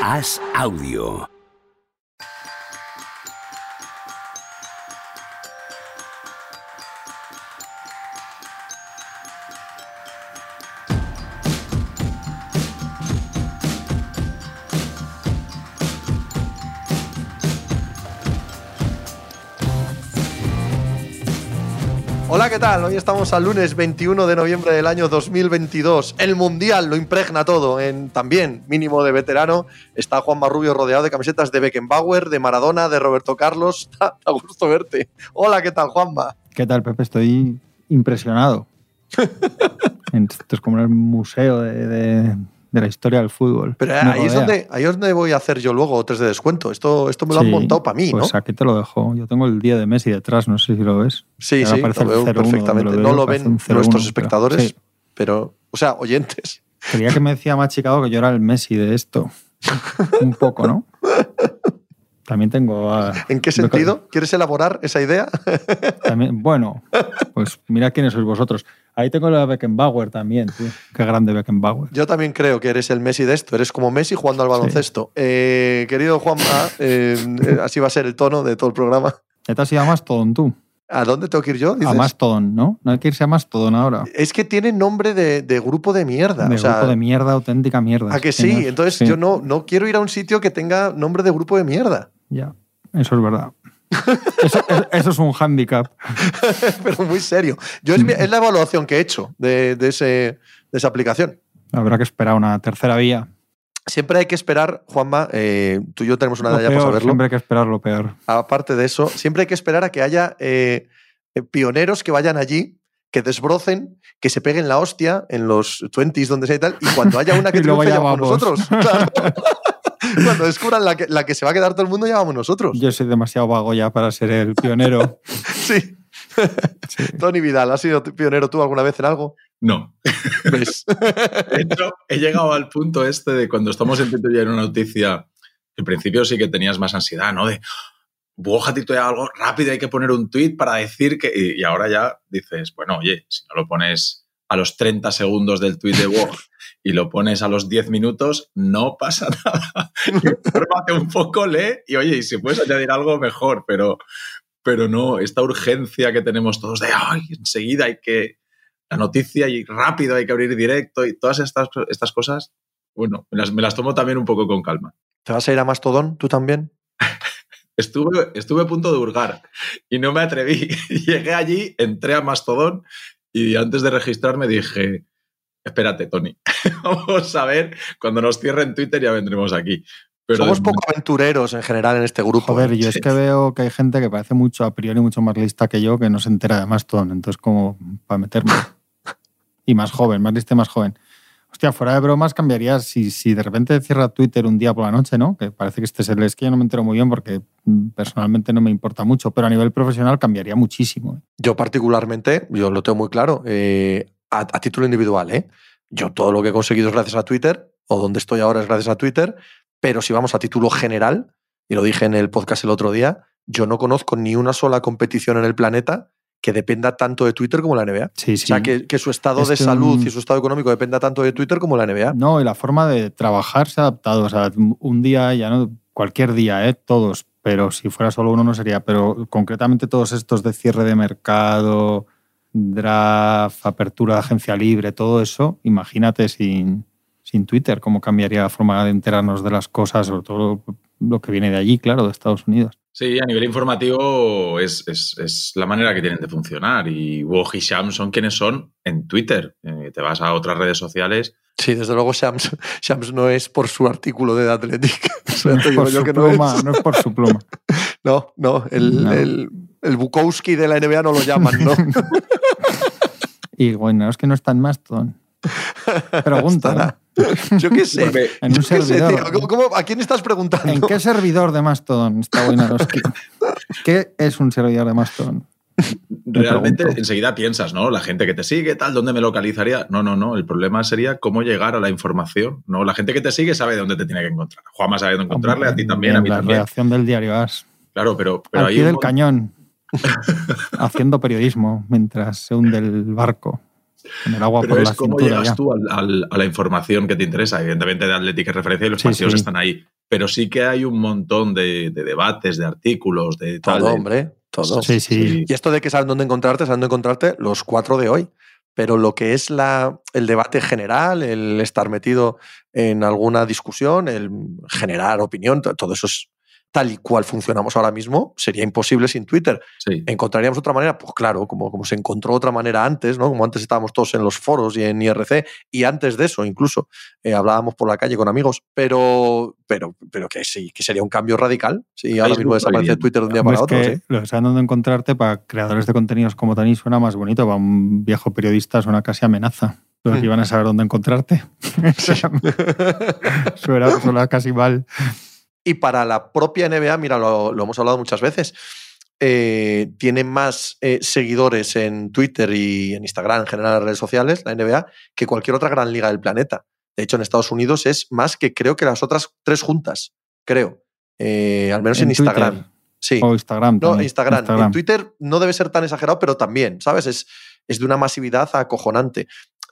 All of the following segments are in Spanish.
Haz audio. Tal? Hoy estamos al lunes 21 de noviembre del año 2022. El Mundial lo impregna todo. En también mínimo de veterano está Juan Marrubio rodeado de camisetas de Beckenbauer, de Maradona, de Roberto Carlos. A gusto verte. Hola, ¿qué tal, Juanma? ¿Qué tal, Pepe? Estoy impresionado. Esto es como el museo de, de- de la historia del fútbol. Pero Me ahí es, donde, ahí es donde voy a hacer yo luego tres de descuento. Esto, esto me lo han montado para mí, Pues ¿no? aquí te lo dejo. Yo tengo el día de Messi detrás, no sé si lo ves. Sí, Ahora sí, lo el veo 0-1 donde perfectamente. lo no lo ven un 0-1, nuestros pero- espectadores, sí. pero, o sea, oyentes. Creía que me decía Machicado que yo era el Messi de esto. Un poco, ¿no? También tengo a... ¿En qué sentido? ¿Quieres elaborar esa idea? También, bueno, pues mira quiénes sois vosotros. Ahí tengo la Beckenbauer también, tío. Qué grande Beckenbauer. Yo también creo que eres el Messi de esto. Eres como Messi jugando al baloncesto. Eh, querido Juanma, eh, eh, así va a ser el tono de todo el programa. Ya te has ido a Mastodon tú. ¿A dónde tengo que ir yo? A. Mastodon, ¿no? No hay que irse a Mastodon ahora. Es que tiene nombre de, de grupo de mierda. De o sea, grupo de mierda, auténtica mierda. ¿A que sí? Entonces sí, yo no, no quiero ir a un sitio que tenga nombre de grupo de mierda. Ya, eso es verdad. Eso, eso- es un hándicap. Pero muy serio. Yo es, es la evaluación que he hecho de, de ese, de esa aplicación. Habrá que esperar una tercera vía. Siempre hay que esperar, Juanma, eh, tú y yo tenemos una edad ya para saberlo. siempre hay que esperar lo peor. aparte de eso, siempre hay que esperar a que haya eh, eh, pioneros que vayan allí, que desbrocen, que se peguen la hostia en los 20s, donde sea y tal, y cuando haya una que triunfe, ya llamamos vamos. nosotros. Claro. cuando descubran la que, la que se va a quedar todo el mundo, llamamos nosotros. Yo soy demasiado vago ya para ser el pionero. Sí. Sí. Tony Vidal, ¿has sido pionero tú alguna vez en algo? No. ¿Ves? De hecho, he llegado al punto este de cuando estamos en Twitter y hay una noticia, al principio sí que tenías más ansiedad, ¿no? De, boja titular algo rápido, hay que poner un tweet para decir que... Y, y ahora ya dices, bueno, oye, si no lo pones a los 30 segundos del tweet de Woj y lo pones a los 10 minutos, no pasa nada. Infórmate un poco, lee y oye, y si puedes añadir algo, mejor, pero, pero no, esta urgencia que tenemos todos de, ay, enseguida hay que la noticia y rápido hay que abrir directo y todas estas, estas cosas, bueno, me las, me las tomo también un poco con calma. ¿Te vas a ir a Mastodon tú también? Estuve, estuve a punto de hurgar y no me atreví. Llegué allí, entré a Mastodon y antes de registrarme dije, espérate, Tony, vamos a ver, cuando nos cierren Twitter ya vendremos aquí. Pero Somos de poco aventureros en general en este grupo. Joder, ¿eh? yo es que veo que hay gente que parece mucho, a priori, mucho más lista que yo, que no se entera de Mastodon. Entonces, como para meterme. Y más joven, más lista y más joven. Hostia, fuera de bromas, cambiaría si, si de repente cierra Twitter un día por la noche, ¿no? Que parece que este es el. Es que yo no me entero muy bien porque personalmente no me importa mucho, pero a nivel profesional cambiaría muchísimo. ¿eh? Yo particularmente, yo lo tengo muy claro, eh, a, a título individual, ¿eh? Yo todo lo que he conseguido es gracias a Twitter, o donde estoy ahora es gracias a Twitter, pero si vamos a título general, y lo dije en el podcast el otro día, yo no conozco ni una sola competición en el planeta que dependa tanto de Twitter como la NBA. Sí, sí. O sea, que, que su estado Es de salud y su estado económico dependa tanto de Twitter como la NBA. No, y la forma de trabajar se ha adaptado. O sea, un día, ya no, cualquier día, ¿eh? todos, pero si fuera solo uno no sería. Pero concretamente todos estos de cierre de mercado, draft, apertura de agencia libre, todo eso, imagínate sin, sin Twitter, cómo cambiaría la forma de enterarnos de las cosas, sobre todo lo que viene de allí, claro, de Estados Unidos. Sí, a nivel informativo es, es- es la manera que tienen de funcionar. Y Woj y Sham son quienes son en Twitter. Eh, te vas a otras redes sociales. Sí, desde luego Shams, Shams no es por su artículo de The Athletic. No es por su pluma, no es por su pluma. No, no, el, No. el, el Bukowski de la NBA no lo llaman, ¿no? Y bueno, es que no está en Mastodon. Pregunta. Yo qué sé. En un sé, servidor. tío. ¿Cómo- cómo- ¿A quién estás preguntando? ¿En qué servidor de Mastodon está Wojnarowski? ¿Qué es un servidor de Mastodon? realmente enseguida piensas, ¿no? La gente que te sigue, tal, ¿dónde me localizaría? No, no, no. El problema sería cómo llegar a la información. No, la gente que te sigue sabe dónde te tiene que encontrar. Juanma sabe dónde encontrarle, a ti también, a mí la también. redacción del diario AS. Claro, pero, pero Al hay pie un del cañón. haciendo periodismo mientras se hunde el barco. En el agua Pero por es la cómo cintura llegas ya. tú al- al- a la información que te interesa. Evidentemente de Atlética es referencia y los Sí, partidos sí. están ahí. Pero sí que hay un montón de, de debates, de artículos, de tal. Todo, de- hombre, todo. Sí, sí. Y esto de que saben dónde encontrarte, saben dónde encontrarte los cuatro de hoy. Pero lo que es la, el debate general, el estar metido en alguna discusión, el generar opinión, to- todo eso es tal y cual funcionamos ahora mismo, sería imposible sin Twitter. Sí. ¿Encontraríamos otra manera? Pues claro, como, como se encontró otra manera antes, ¿no? Como antes estábamos todos en los foros y en IRC, y antes de eso incluso eh, hablábamos por la calle con amigos, pero, pero, pero que sí, que sería un cambio radical. Si ahora Facebook mismo desaparece. Twitter de un día para otro. que sí. lo que saben dónde encontrarte para creadores de contenidos como Tani suena más bonito. Para un viejo periodista suena casi amenaza. Los que iban a saber dónde encontrarte. suena, suena casi mal. Y para la propia NBA, mira, lo, lo hemos hablado muchas veces, eh, tiene más eh, seguidores en Twitter y en Instagram, en general en las redes sociales, la NBA, que cualquier otra gran liga del planeta. De hecho, en Estados Unidos es más que creo que las otras tres juntas, creo. Eh, al menos en, En Instagram. Twitter. Sí. O Instagram. No, también. Instagram. En Twitter no debe ser tan exagerado, pero también, ¿sabes? Es, es de una masividad acojonante.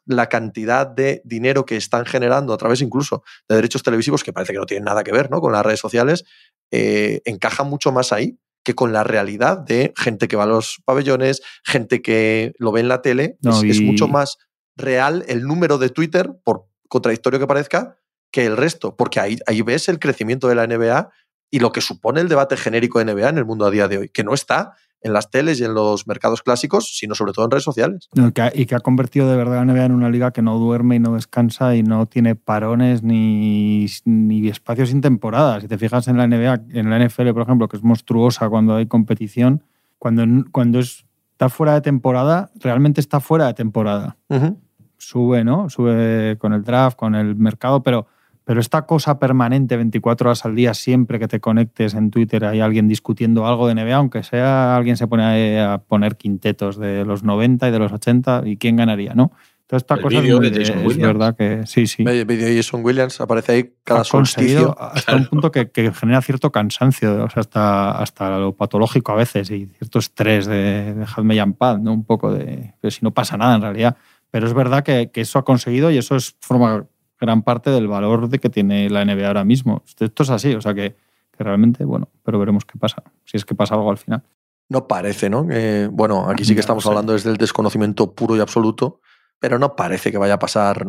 La cantidad de dinero que están generando a través incluso de derechos televisivos, que parece que no tienen nada que ver ¿no? con las redes sociales, eh, encaja mucho más ahí que con la realidad de gente que va a los pabellones, gente que lo ve en la tele. No, es, es mucho más real el número de Twitter, por contradictorio que parezca, que el resto, porque ahí, ahí ves el crecimiento de la NBA y lo que supone el debate genérico de NBA en el mundo a día de hoy, que no está en las teles y en los mercados clásicos, sino sobre todo en redes sociales. No, que ha- y que ha convertido de verdad a la NBA en una liga que no duerme y no descansa y no tiene parones ni, ni espacios sin temporada. Si te fijas en la NBA, en la NFL, por ejemplo, que es monstruosa cuando hay competición, cuando, cuando es- está fuera de temporada, realmente está fuera de temporada. Ujú. Sube, ¿no? Sube con el draft, con el mercado, pero, pero esta cosa permanente, 24 horas al día, siempre que te conectes en Twitter, hay alguien discutiendo algo de NBA, aunque sea alguien se pone a, a poner quintetos de los 90 y de los 80 y quién ganaría, ¿no? Entonces, esta El cosa es, muy de Jason es verdad que sí, sí. Medio vídeo de Jason Williams aparece ahí cada ha conseguido hasta un punto que, que genera cierto cansancio, o sea, hasta, hasta lo patológico a veces y cierto estrés de dejadme ya en paz, ¿no? Un poco de, pero si no pasa nada en realidad. Pero es verdad que, que eso ha conseguido y eso es, forma gran parte del valor de que tiene la NBA ahora mismo. Esto es así, o sea que, que realmente, bueno, pero veremos qué pasa, si es que pasa algo al final. No parece, ¿no? Eh, bueno, aquí sí que estamos hablando desde el desconocimiento puro y absoluto, pero no parece que vaya a pasar.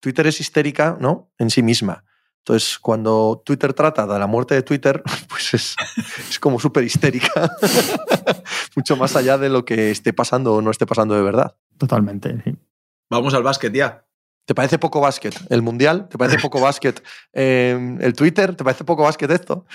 Twitter es histérica, ¿no? En sí misma. Entonces, cuando Twitter trata de la muerte de Twitter, pues es, es como súper histérica. Mucho más allá de lo que esté pasando o no esté pasando de verdad. Totalmente, sí. Vamos al básquet ya. ¿Te parece poco básquet el mundial? ¿Te parece poco básquet eh, el Twitter? ¿Te parece poco básquet esto?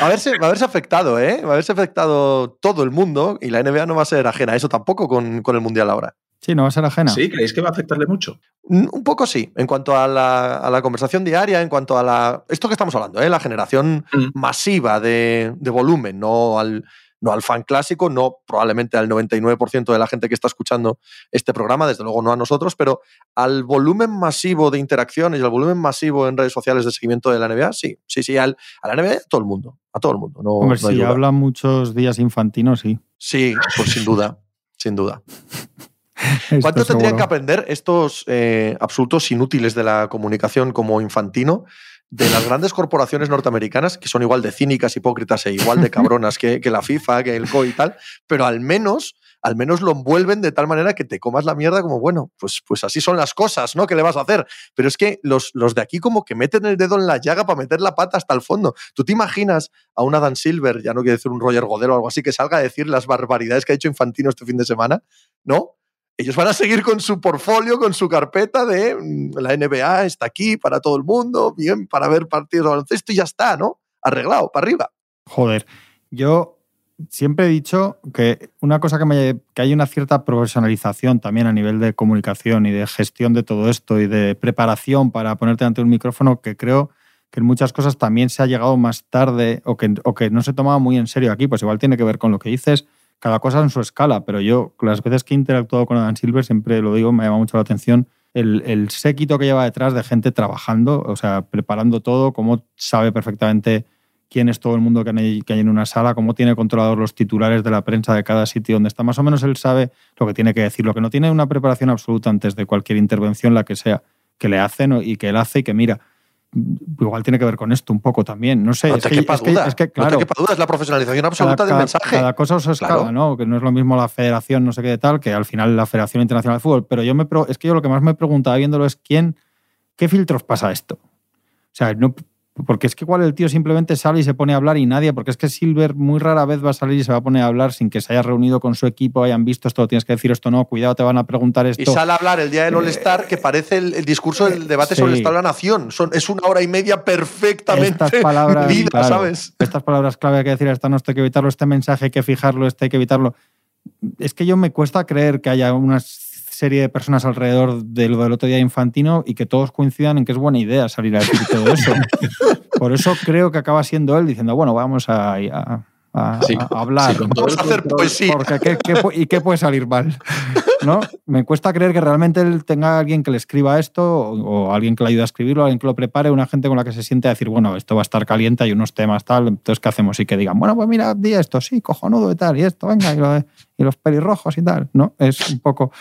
Va a, haberse, va a haberse afectado, ¿eh? Va a haberse afectado todo el mundo y la NBA no va a ser ajena a eso tampoco con, con el mundial ahora. Sí, no va a ser ajena. ¿Sí? ¿Creéis que va a afectarle mucho? Mm, Un poco sí, en cuanto a la, a la conversación diaria, en cuanto a la. Esto que estamos hablando, ¿eh? la generación Mm. masiva de, de volumen, no al, no al fan clásico, no probablemente al 99% de la gente que está escuchando este programa, desde luego no a nosotros, pero al volumen masivo de interacciones y al volumen masivo en redes sociales de seguimiento de la NBA, sí, sí, sí, al, a la NBA a todo el mundo, a todo el mundo. No, Hombre, no si hablan muchos días infantinos, sí. Sí, pues sin duda, sin duda. ¿Cuánto tendrían seguro. que aprender estos eh, absolutos inútiles de la comunicación como Infantino de las grandes corporaciones norteamericanas, que son igual de cínicas, hipócritas e igual de cabronas que, que la FIFA, que el COI y tal, pero al menos, al menos lo envuelven de tal manera que te comas la mierda como, bueno, pues, pues así son las cosas, ¿no? ¿Qué le vas a hacer? Pero es que los, los de aquí como que meten el dedo en la llaga para meter la pata hasta el fondo. ¿Tú te imaginas a un Dan Silver, ya no quiero decir un Roger Godel o algo así, que salga a decir las barbaridades que ha hecho Infantino este fin de semana? ¿No? Ellos van a seguir con su portfolio, con su carpeta de mm, la NBA está aquí para todo el mundo, bien, para ver partidos de baloncesto y ya está, ¿no? Arreglado, para arriba. Joder, yo siempre he dicho que una cosa que, me, que hay una cierta profesionalización también a nivel de comunicación y de gestión de todo esto y de preparación para ponerte ante un micrófono que creo que en muchas cosas también se ha llegado más tarde o que, o que no se tomaba muy en serio aquí, pues igual tiene que ver con lo que dices, cada cosa en su escala, pero yo las veces que he interactuado con Adam Silver siempre lo digo, me llama mucho la atención el, el séquito que lleva detrás de gente trabajando, o sea, preparando todo, cómo sabe perfectamente quién es todo el mundo que hay, que hay en una sala, cómo tiene controlados los titulares de la prensa de cada sitio donde está. Más o menos él sabe lo que tiene que decir, lo que no tiene una preparación absoluta antes de cualquier intervención, la que sea, que le hacen y que él hace y que mira. Igual tiene que ver con esto un poco también. No sé. No es que, quepa es que- duda. es que, No claro, te quepa duda, es la profesionalización absoluta cada, del mensaje. cada cosa su escala, Claro. ¿no? Que no es lo mismo la federación, no sé qué de tal, que al final la Federación Internacional de Fútbol. Pero yo me es que yo lo que más me preguntaba viéndolo es quién, qué filtros pasa esto. O sea, no, porque es que igual el tío simplemente sale y se pone a hablar y nadie, porque es que Silver muy rara vez va a salir y se va a poner a hablar sin que se haya reunido con su equipo, hayan visto esto, tienes que decir esto, no, cuidado, te van a preguntar Y esto. sale a hablar el día del All-Star que parece el, el discurso del debate sobre el Sí. Estado de la Nación. Son, es una hora y media perfectamente Estas palabras, medida, claro, ¿sabes? estas palabras clave hay que decir, esta no esto hay que evitarlo, este mensaje hay que fijarlo, este hay que evitarlo. Es que yo me cuesta creer que haya una serie de personas alrededor de lo del otro día Infantino y que todos coincidan en que es buena idea salir a decir todo eso. Por eso creo que acaba siendo él diciendo, bueno, vamos a, a- a- Sí, a hablar. sí, Vamos a hacer poesía. Porque ¿qué, ¿y qué puede salir mal? ¿No? Me cuesta creer que realmente él tenga alguien que le escriba esto o, o alguien que le ayude a escribirlo, alguien que lo prepare, una gente con la que se siente a decir, bueno, esto va a estar caliente, hay unos temas tal, entonces ¿qué hacemos? Y que digan, bueno, pues mira, di esto, sí, cojonudo y tal, y esto, venga, y, lo y los pelirrojos y tal, ¿no? Es un poco...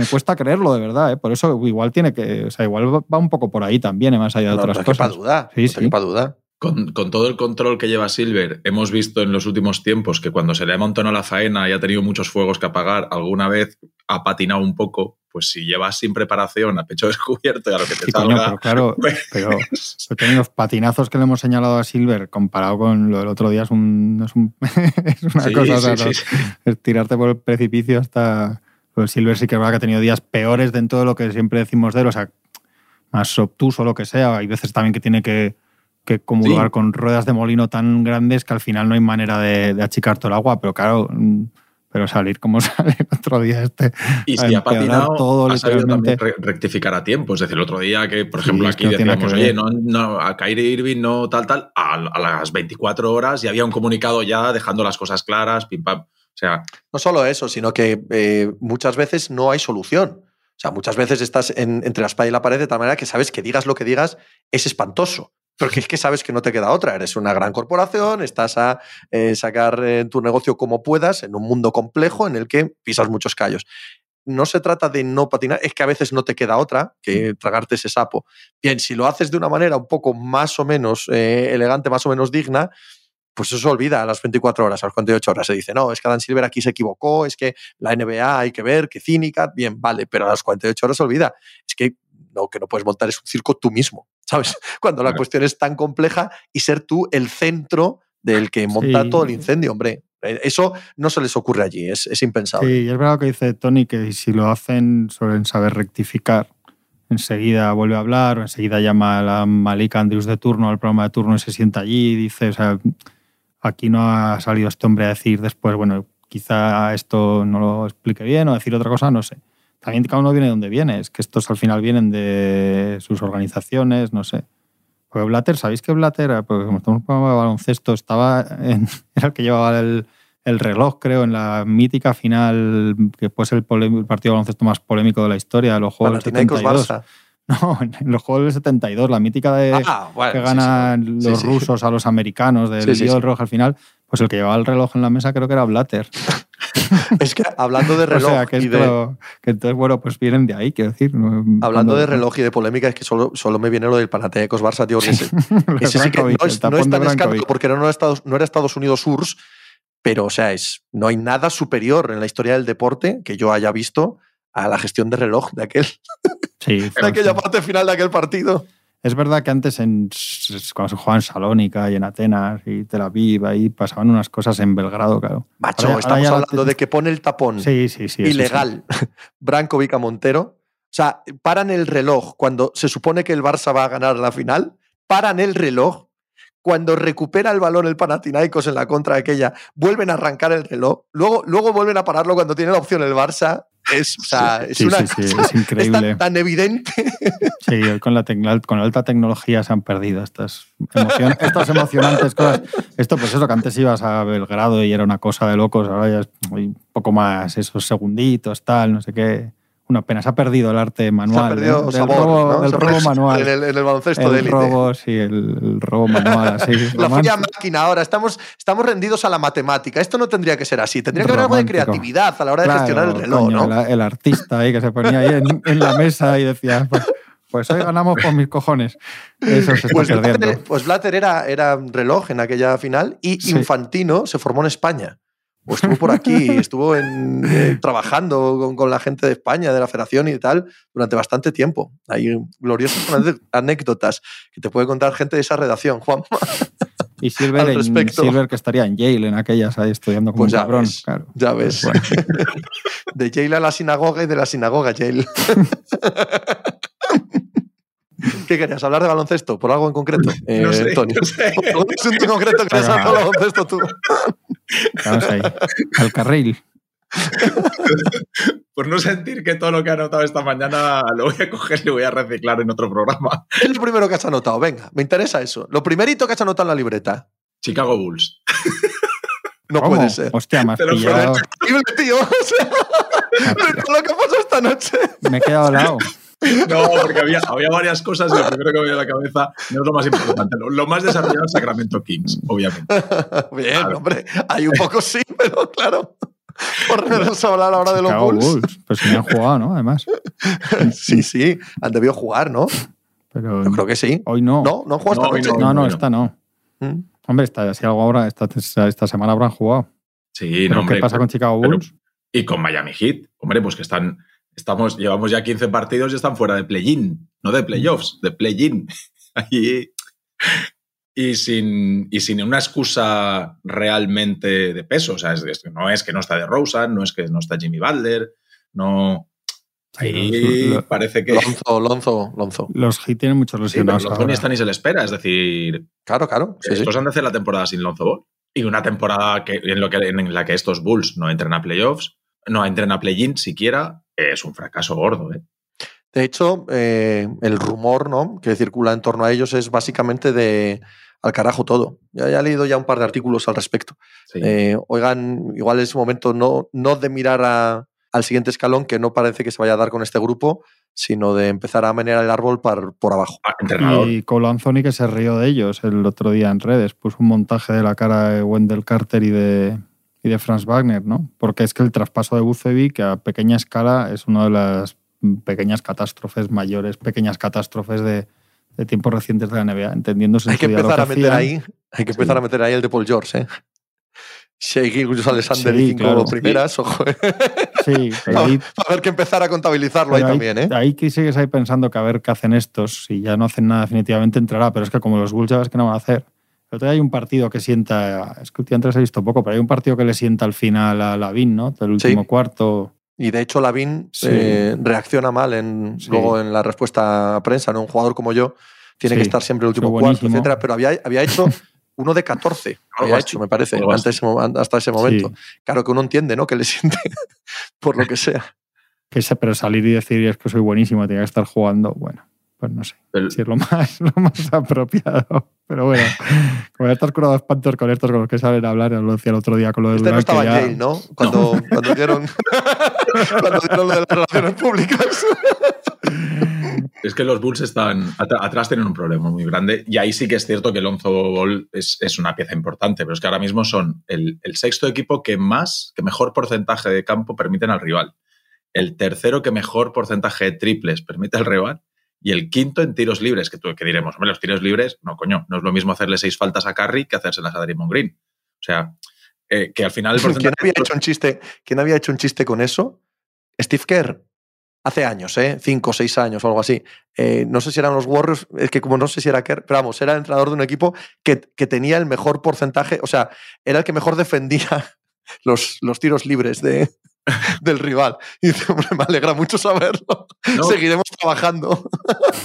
Me cuesta creerlo, de verdad, ¿eh? Por eso igual tiene que... O sea, igual va un poco por ahí también, ¿eh? más allá de No, otras no cosas. duda. Sí, no sí. duda. Con, con todo el control que lleva Silver, hemos visto en los últimos tiempos que cuando se le ha montado la faena y ha tenido muchos fuegos que apagar, alguna vez ha patinado un poco, pues si llevas sin preparación, a pecho descubierto y a lo que te Sí, coño, salga, pero claro, pues, pero los patinazos que le hemos señalado a Silver comparado con lo del otro día es, un, es, un- es una sí, cosa. o sea, sí, no- sí, sí. es tirarte por el precipicio hasta. De Silver sí que es verdad que ha tenido días peores dentro de lo que siempre decimos de él, o sea, más obtuso, lo que sea. Hay veces también que tiene que, que comulgar Sí. con ruedas de molino tan grandes que al final no hay manera de, de achicar todo el agua, pero claro. mm, Pero salir como sale el otro día este. Y si ha patinado, todo, ha sabido también re- rectificar a tiempo. Es decir, el otro día que, por ejemplo, aquí decíamos, oye, no, no, a Kyrie Irving no tal, tal, a, a las 24 horas ya había un comunicado ya dejando las cosas claras, pim pam. O sea, No solo eso, sino que eh, muchas veces no hay solución. O sea, muchas veces estás en- entre la espada y la pared de tal manera que sabes que digas lo que digas es espantoso. Porque es que sabes que no te queda otra. Eres una gran corporación, estás a eh, sacar eh, tu negocio como puedas en un mundo complejo en el que pisas muchos callos. No se trata de no patinar, es que a veces no te queda otra que tragarte ese sapo. Bien, si lo haces de una manera un poco más o menos eh, elegante, más o menos digna, pues eso se olvida a las 24 horas, a las 48 horas. Se dice, no, es que Dan Silver aquí se equivocó, es que la NBA hay que ver, que cínica, bien, vale, pero a las 48 horas se olvida. Es que lo que no puedes montar es un circo tú mismo, ¿sabes? Cuando la cuestión es tan compleja y ser tú el centro del que monta Sí. todo el incendio, hombre. Eh, Eso no se les ocurre allí, es, es impensable. Sí, y es verdad lo que dice Tony, que si lo hacen suelen saber rectificar. Enseguida vuelve a hablar, o enseguida llama a la Malika Andrews de turno, al programa de turno y se sienta allí y dice, o sea, aquí no ha salido este hombre a decir después, bueno, quizá esto no lo explique bien o decir otra cosa, no sé. También cada uno viene de donde viene, es que estos al final vienen de sus organizaciones, no sé. Porque Blatter, ¿sabéis que Blatter, porque como estamos en de baloncesto, estaba en, era el que llevaba el, el reloj, creo, en la mítica final, que ser el, el partido de baloncesto más polémico de la historia, de los Juegos del Panathinaikos 72. Barça. No, en los Juegos del 72, la mítica de Ah, bueno, que sí, ganan sí. los Sí, sí. rusos a los americanos del Sí, sí, lío sí. del reloj al final, pues el que llevaba el reloj en la mesa creo que era Blatter. Es que hablando de o reloj sea, que, y de, lo- que entonces, bueno, pues vienen de ahí, quiero decir. hablando Cuando- de reloj y de polémica, es que solo, solo me viene lo del Panathinaikos Barça, tío. que ese- sí que no es, no es tan escándalo porque no era, Estados, no era Estados Unidos URSS, pero o sea, es, no hay nada superior en la historia del deporte que yo haya visto a la gestión de reloj de, aquel, Sí, fue- aquella parte final de aquel partido. Es verdad que antes, en, cuando se jugaba en Salónica y en Atenas y Tel Aviv, ahí pasaban unas cosas en Belgrado, claro. Macho, Ahora- estamos hablando de que pone el tapón Sí, sí, sí. eso sí. ilegal Brankovic a Montero. O sea, paran el reloj cuando se supone que el Barça va a ganar la final, paran el reloj. Cuando recupera el balón el Panathinaikos en la contra aquella, vuelven a arrancar el reloj, luego, luego vuelven a pararlo cuando tiene la opción el Barça. Es, o sea, es Sí, una sí, sí, cosa- es increíble. tan, tan evidente. Sí, hoy con la, con la alta tecnología se han perdido estas, emocion- estas emocionantes cosas. Esto, pues eso, que antes ibas a Belgrado y era una cosa de locos, ahora ya es un poco más esos segunditos, tal, no sé qué. Una pena. Se ha perdido el arte manual. Se ha perdido. Del sabor, robo, ¿no? ha robo manual. En el, en el baloncesto de el élite. robo, sí, el, el robo manual, así. La romántico. fría máquina ahora, estamos, estamos rendidos a la matemática. Esto no tendría que ser así. Tendría que haber algo de Romántico. creatividad a la hora de Claro, gestionar el reloj, coño, ¿no? la- el artista ahí que se ponía ahí en, en la mesa y decía, pues, pues hoy ganamos por mis cojones. Eso se está Pues perdiendo. Blatter, pues Blatter era, era reloj en aquella final y Sí. Infantino se formó en España. O estuvo por aquí, estuvo en, eh, trabajando con, con la gente de España, de la federación y tal, durante bastante tiempo. Hay gloriosas anécdotas que te puede contar gente de esa redacción, Juan. Y Silver, al en- respecto. Silver que estaría en Yale en aquellas ahí estudiando como Pues un cabrón. ves. claro. Ya ves. Bueno. De Yale a la sinagoga y de la sinagoga a Yale. ¿Qué querías? ¿Hablar de baloncesto? ¿Por algo en concreto? Eh, No sé, Tony? no sé. ¿Por algún asunto en concreto que Venga. hablar de baloncesto tú? Vamos ahí. Al carril. Por no sentir que todo lo que he anotado esta mañana lo voy a coger y lo voy a reciclar en otro programa. ¿Qué es lo primero que has anotado? Venga, me interesa eso. Lo primerito que has anotado en la libreta. Chicago Bulls. No ¿Cómo? puede ser. Hostia, Te lo pillado. Increíble, tío. O sea, todo lo que pasó esta noche. Me he quedado helado. No, porque había, había varias cosas y lo primero que me viene a la cabeza no es lo más importante. Lo, lo más desarrollado es Sacramento Kings, obviamente. Bien, Claro. hombre. Hay un poco sí, pero claro. Por menos hablar ahora de los Bulls. Bulls. Pues me han jugado, ¿no? Además. Sí, sí. Han debido jugar, ¿no? Pero Yo creo que sí. hoy no. No, no han jugado No, esta noche. no, no, no. esta no. Mm. Hombre, esta, si algo ahora, esta, esta semana habrán jugado. Sí, Pero no, hombre. ¿Qué pasa con Chicago pero- Bulls? Y con Miami Heat. Hombre, pues que están. Estamos, llevamos ya 15 partidos y están fuera de play-in, no de playoffs, de play-in. Ahí- Y sin, y sin una excusa realmente de peso. O sea, es- es- no es que no está de Rosa, no es que no está Jimmy Butler, no. Ahí Sí, parece que. Lonzo, Lonzo, Lonzo. Los Heat tienen muchos Sí, lesionados. Lonzo ahora. ni está ni se le espera. Es decir, Claro, claro. Sí, sí. estos han de hacer la temporada sin Lonzo Ball. Y una temporada que, en, lo que, en la que estos Bulls no entren a playoffs, no entren a play-in siquiera, es un fracaso gordo. ¿eh? De hecho, eh, el rumor ¿no? que circula en torno a ellos es básicamente de al carajo todo. Ya, ya he leído ya un par de artículos al respecto. Sí. Eh, oigan, igual es momento no, no de mirar a- al siguiente escalón, que no parece que se vaya a dar con este grupo, sino de empezar a menear el árbol par- por abajo. Ah. Y Cole Anthony que se rió de ellos el otro día en redes. Puso un montaje de la cara de Wendell Carter y de, y de Franz Wagner, ¿no? Porque es que el traspaso de Bucevic a pequeña escala es una de las pequeñas catástrofes, mayores pequeñas catástrofes de, de tiempos recientes de la NBA, entendiéndose en Hay que empezar a meter hacían. ahí, hay que empezar Sí. a meter ahí el de Paul George, ¿eh? Gilgeous Alexander Sí, y cinco claro. primeras, ojo. ¿eh? Sí, pero ahí, a haber que empezar a contabilizarlo ahí ahí- también, ¿eh? ahí que sigues ahí pensando que a ver qué hacen estos, si ya no hacen nada definitivamente entrará, pero es que como los Bulls ya ves que no van a hacer. El otro día hay un partido que sienta, es que últimamente he visto poco, pero hay un partido que le sienta al final a Lavín, ¿no? Del último Sí. cuarto. Y de hecho, Lavín Sí. eh, reacciona mal en, Sí. luego en la respuesta a prensa. ¿no? Un jugador como yo tiene Sí, que estar siempre el último cuarto, etcétera. Pero había, había hecho uno de 14. Algo había hecho, me parece, hasta ese, hasta ese momento. Sí. Claro que uno entiende, ¿no? Que le siente por lo que sea. Que se- pero salir y decir es que soy buenísimo, tenía que estar jugando, bueno, pues no sé El- si es lo más, lo más apropiado. Pero bueno, como ya estás curado de espantos con estos, con los que saben hablar, os lo decía el otro día con lo de Este no Durant, que estaba en ya- Yale, ¿no? Cuando, cuando dieron, cuando dieron lo de las relaciones públicas. Es que los Bulls están at- atrás tienen un problema muy grande y ahí sí que es cierto que Lonzo Ball es, es una pieza importante, pero es que ahora mismo son el, el sexto equipo que más, que mejor porcentaje de campo permiten al rival, el tercero que mejor porcentaje de triples permite al rival y el quinto en tiros libres, que, tú, que diremos, hombre, los tiros libres, no coño, no es lo mismo hacerle seis faltas a Curry que hacérselas a Draymond Green. O sea, eh, que al final el ¿Quién había hecho un chiste? ¿Quién había hecho un chiste con eso? Steve Kerr. Hace años, ¿eh? Cinco o seis años o algo así. Eh, no sé si eran los Warriors, es que como no sé si era Kerr, pero vamos, era el entrenador de un equipo que, que tenía el mejor porcentaje, o sea, era el que mejor defendía los, los tiros libres de, del rival. Y dice, hombre, me alegra mucho saberlo. No. Seguiremos trabajando.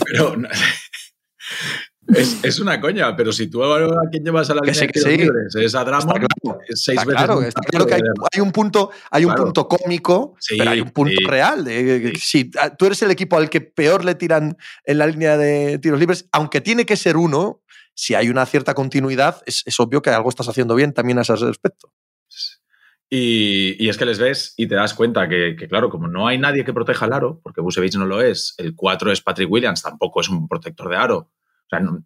Pero no- es, es una coña, pero si tú a quién llevas a la Que línea sí, de que tiros sí. libres, es a Está claro. seis veces claro, está claro que hay, un punto, hay un Claro. punto cómico, Sí, pero hay un punto real. De. Si tú eres el equipo al que peor le tiran en la línea de tiros libres, aunque tiene que ser uno, si hay una cierta continuidad, es, es obvio que algo estás haciendo bien también a ese respecto. Y, y, es que les ves y te das cuenta que, que, claro, como no hay nadie que proteja el aro, porque Busevich no lo es, el 4 es Patrick Williams, tampoco es un protector de aro. O sea, no,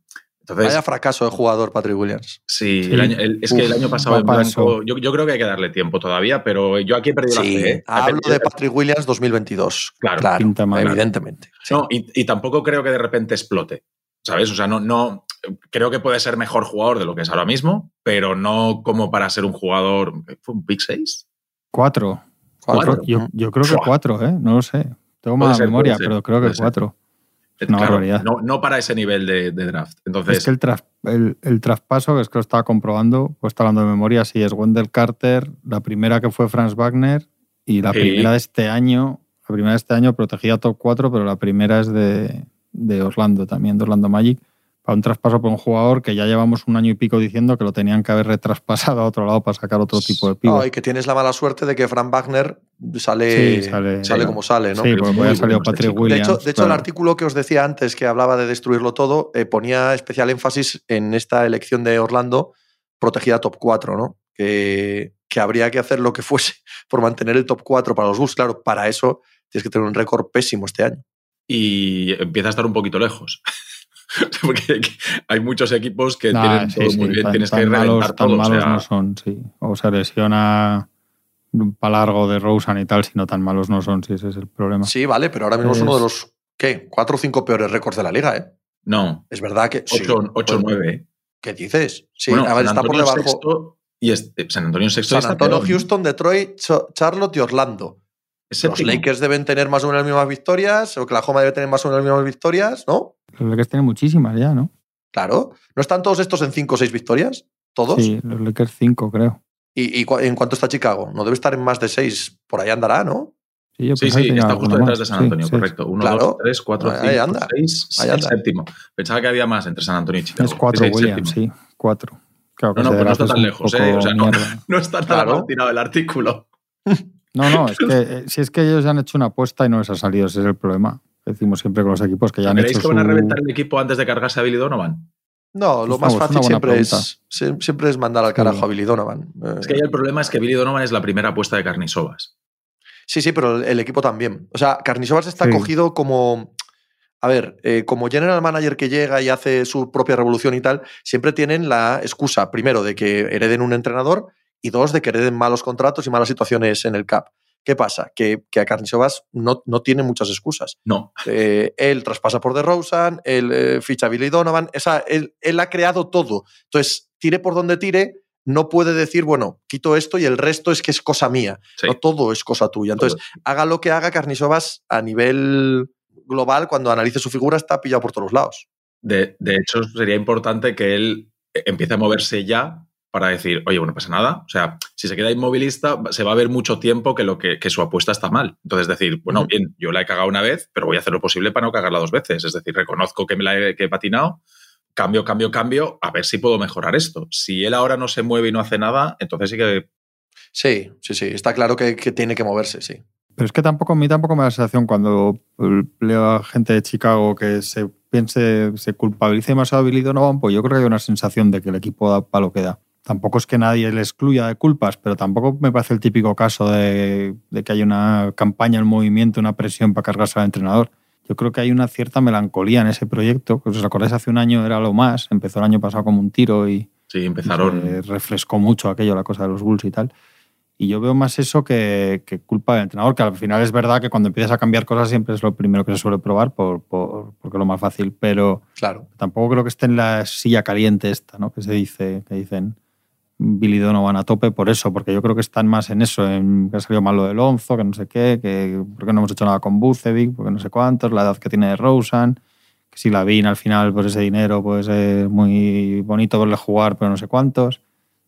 entonces, Vaya fracaso de jugador, Patrick Williams. Sí, sí. El año, el, es Uf, que el año pasado en blanco, yo, yo, creo que hay que darle tiempo todavía, pero yo aquí he perdido sí, la fe. ¿eh? Hablo de Patrick Williams 2022. Claro, claro evidentemente. Sí. No, y, y, tampoco creo que de repente explote, ¿sabes? O sea, no, no, creo que puede ser mejor jugador de lo que es ahora mismo, pero no como para ser un jugador. ¿Fue un pick 6? Cuatro. ¿Cuatro? Yo, yo, creo que cuatro, ¿eh? No lo sé. Tengo mala memoria, pero creo que cuatro. Una claro, barbaridad. No, no, para ese nivel de, de, draft. Entonces, es que el, tras, el, el, traspaso, que es que lo estaba comprobando, pues está hablando de memoria, sí, es Wendell Carter, la primera que fue Franz Wagner, y la sí. primera de este año, la primera de este año protegida top 4, pero la primera es de, de Orlando también, de Orlando Magic para un traspaso por un jugador que ya llevamos un año y pico diciendo que lo tenían que haber retraspasado a otro lado para sacar otro tipo de pivo. No, y que tienes la mala suerte de que Frank Wagner sale, sí, sale, sale como sale, ¿no? Sí, porque ha salido Patrick Williams. De hecho, de hecho claro. el artículo que os decía antes, que hablaba de destruirlo todo, eh, ponía especial énfasis en esta elección de Orlando protegida top 4, ¿no? Que, que habría que hacer lo que fuese por mantener el top 4 para los Bulls. Claro, para eso tienes que tener un récord pésimo este año. Y empieza a estar un poquito lejos. Porque hay muchos equipos que nah, tienen sí, todo muy bien, tan, tienes tan que malos, reventar tan todo. malos o sea, no son, sí. O se lesiona para largo de Rosen y tal, si no tan malos no son, si ese es el problema. Sí, vale, pero ahora mismo es, es uno de los, ¿qué? Cuatro o cinco peores récords de la liga, ¿eh? No. Es verdad que... 8 o 9. ¿Qué dices? Sí, bueno, a ver, San está por Antonio debajo... Sexto y este, San Antonio sexto San Antonio, Houston, Detroit, Charlotte y Orlando. Los Lakers deben tener más o menos las mismas victorias, Oklahoma debe tener más o menos las mismas victorias, ¿no? Los Lakers tienen muchísimas ya, ¿no? Claro. ¿No están todos estos en 5 o 6 victorias? ¿Todos? Sí, los Lakers 5, creo. ¿Y, ¿Y, en cuánto está Chicago? No debe estar en más de 6. Por ahí andará, ¿no? Sí, yo sí, sí está justo detrás de San Antonio, sí, correcto. 1, 2, 3, 4, 5, 6, 6, séptimo. Pensaba que había más entre San Antonio y Chicago. Es 4, Williams, sí, 4. Claro no, no, pues no está tan lejos, ¿eh? O sea, no, no, está tan claro. tirado el artículo. No, no, es que eh, si es que ellos ya han hecho una apuesta y no les ha salido, ese es el problema. Decimos siempre con los equipos que ya han ¿Creéis hecho que van a reventar el equipo antes de cargarse a Billy Donovan? No, lo Pues más fácil siempre es, siempre es mandar al carajo Sí. a Billy Donovan. Es que ahí el problema es que Billy Donovan es la primera apuesta de Carnisovas. Sí, sí, pero el, el equipo también. O sea, Carnisovas está Sí. cogido como. A ver, eh, como general manager que llega y hace su propia revolución y tal, siempre tienen la excusa, primero, de que hereden un entrenador y dos, de que hereden malos contratos y malas situaciones en el CAP. ¿Qué pasa? Que, que a Carnisovas no, no tiene muchas excusas. No. Eh, él traspasa por DeRozan, él eh, ficha a Billy Donovan, esa, él, él ha creado todo. Entonces, tire por donde tire, no puede decir, bueno, quito esto y el resto es que es cosa mía. Sí. No todo es cosa tuya. Entonces, haga lo que haga Carnisovas a nivel global, cuando analice su figura, está pillado por todos lados. De, de hecho, sería importante que él empiece a moverse ya para decir, oye, bueno, pasa nada. O sea, si se queda inmovilista, se va a ver mucho tiempo que, lo que, que su apuesta está mal. Entonces, decir, bueno, bien, yo la he cagado una vez, pero voy a hacer lo posible para no cagarla dos veces. Es decir, reconozco que me la he, que he patinado, cambio, cambio, cambio, a ver si puedo mejorar esto. Si él ahora no se mueve y no hace nada, entonces sí que Sí, sí, sí. Está claro que, que tiene que moverse, sí. Pero es que tampoco, a mí tampoco me da la sensación cuando leo a gente de Chicago que se piense, se culpabilice demasiado a Billy Donovan, pues yo creo que hay una sensación de que el equipo da para lo que da. Tampoco es que nadie le excluya de culpas, pero tampoco me parece el típico caso de, de que hay una campaña, un movimiento, una presión para cargarse al entrenador. Yo creo que hay una cierta melancolía en ese proyecto, que os acordáis hace un año era lo más, empezó el año pasado como un tiro y, sí, empezaron. se refrescó mucho aquello, la cosa de los Bulls y tal. Y yo veo más eso que, que culpa del entrenador, que al final es verdad que cuando empiezas a cambiar cosas siempre es lo primero que se suele probar por, por- porque es lo más fácil, pero Claro. tampoco creo que esté en la silla caliente esta, ¿no? Que se dice, que dicen Billy Donovan a tope por eso, porque yo creo que están más en eso, en que ha salido mal lo de Lonzo, que no sé qué, que porque no hemos hecho nada con Bucevic, porque no sé cuántos, la edad que tiene de Rosen, que si la vin al final por ese dinero pues es muy bonito verle jugar, pero no sé cuántos,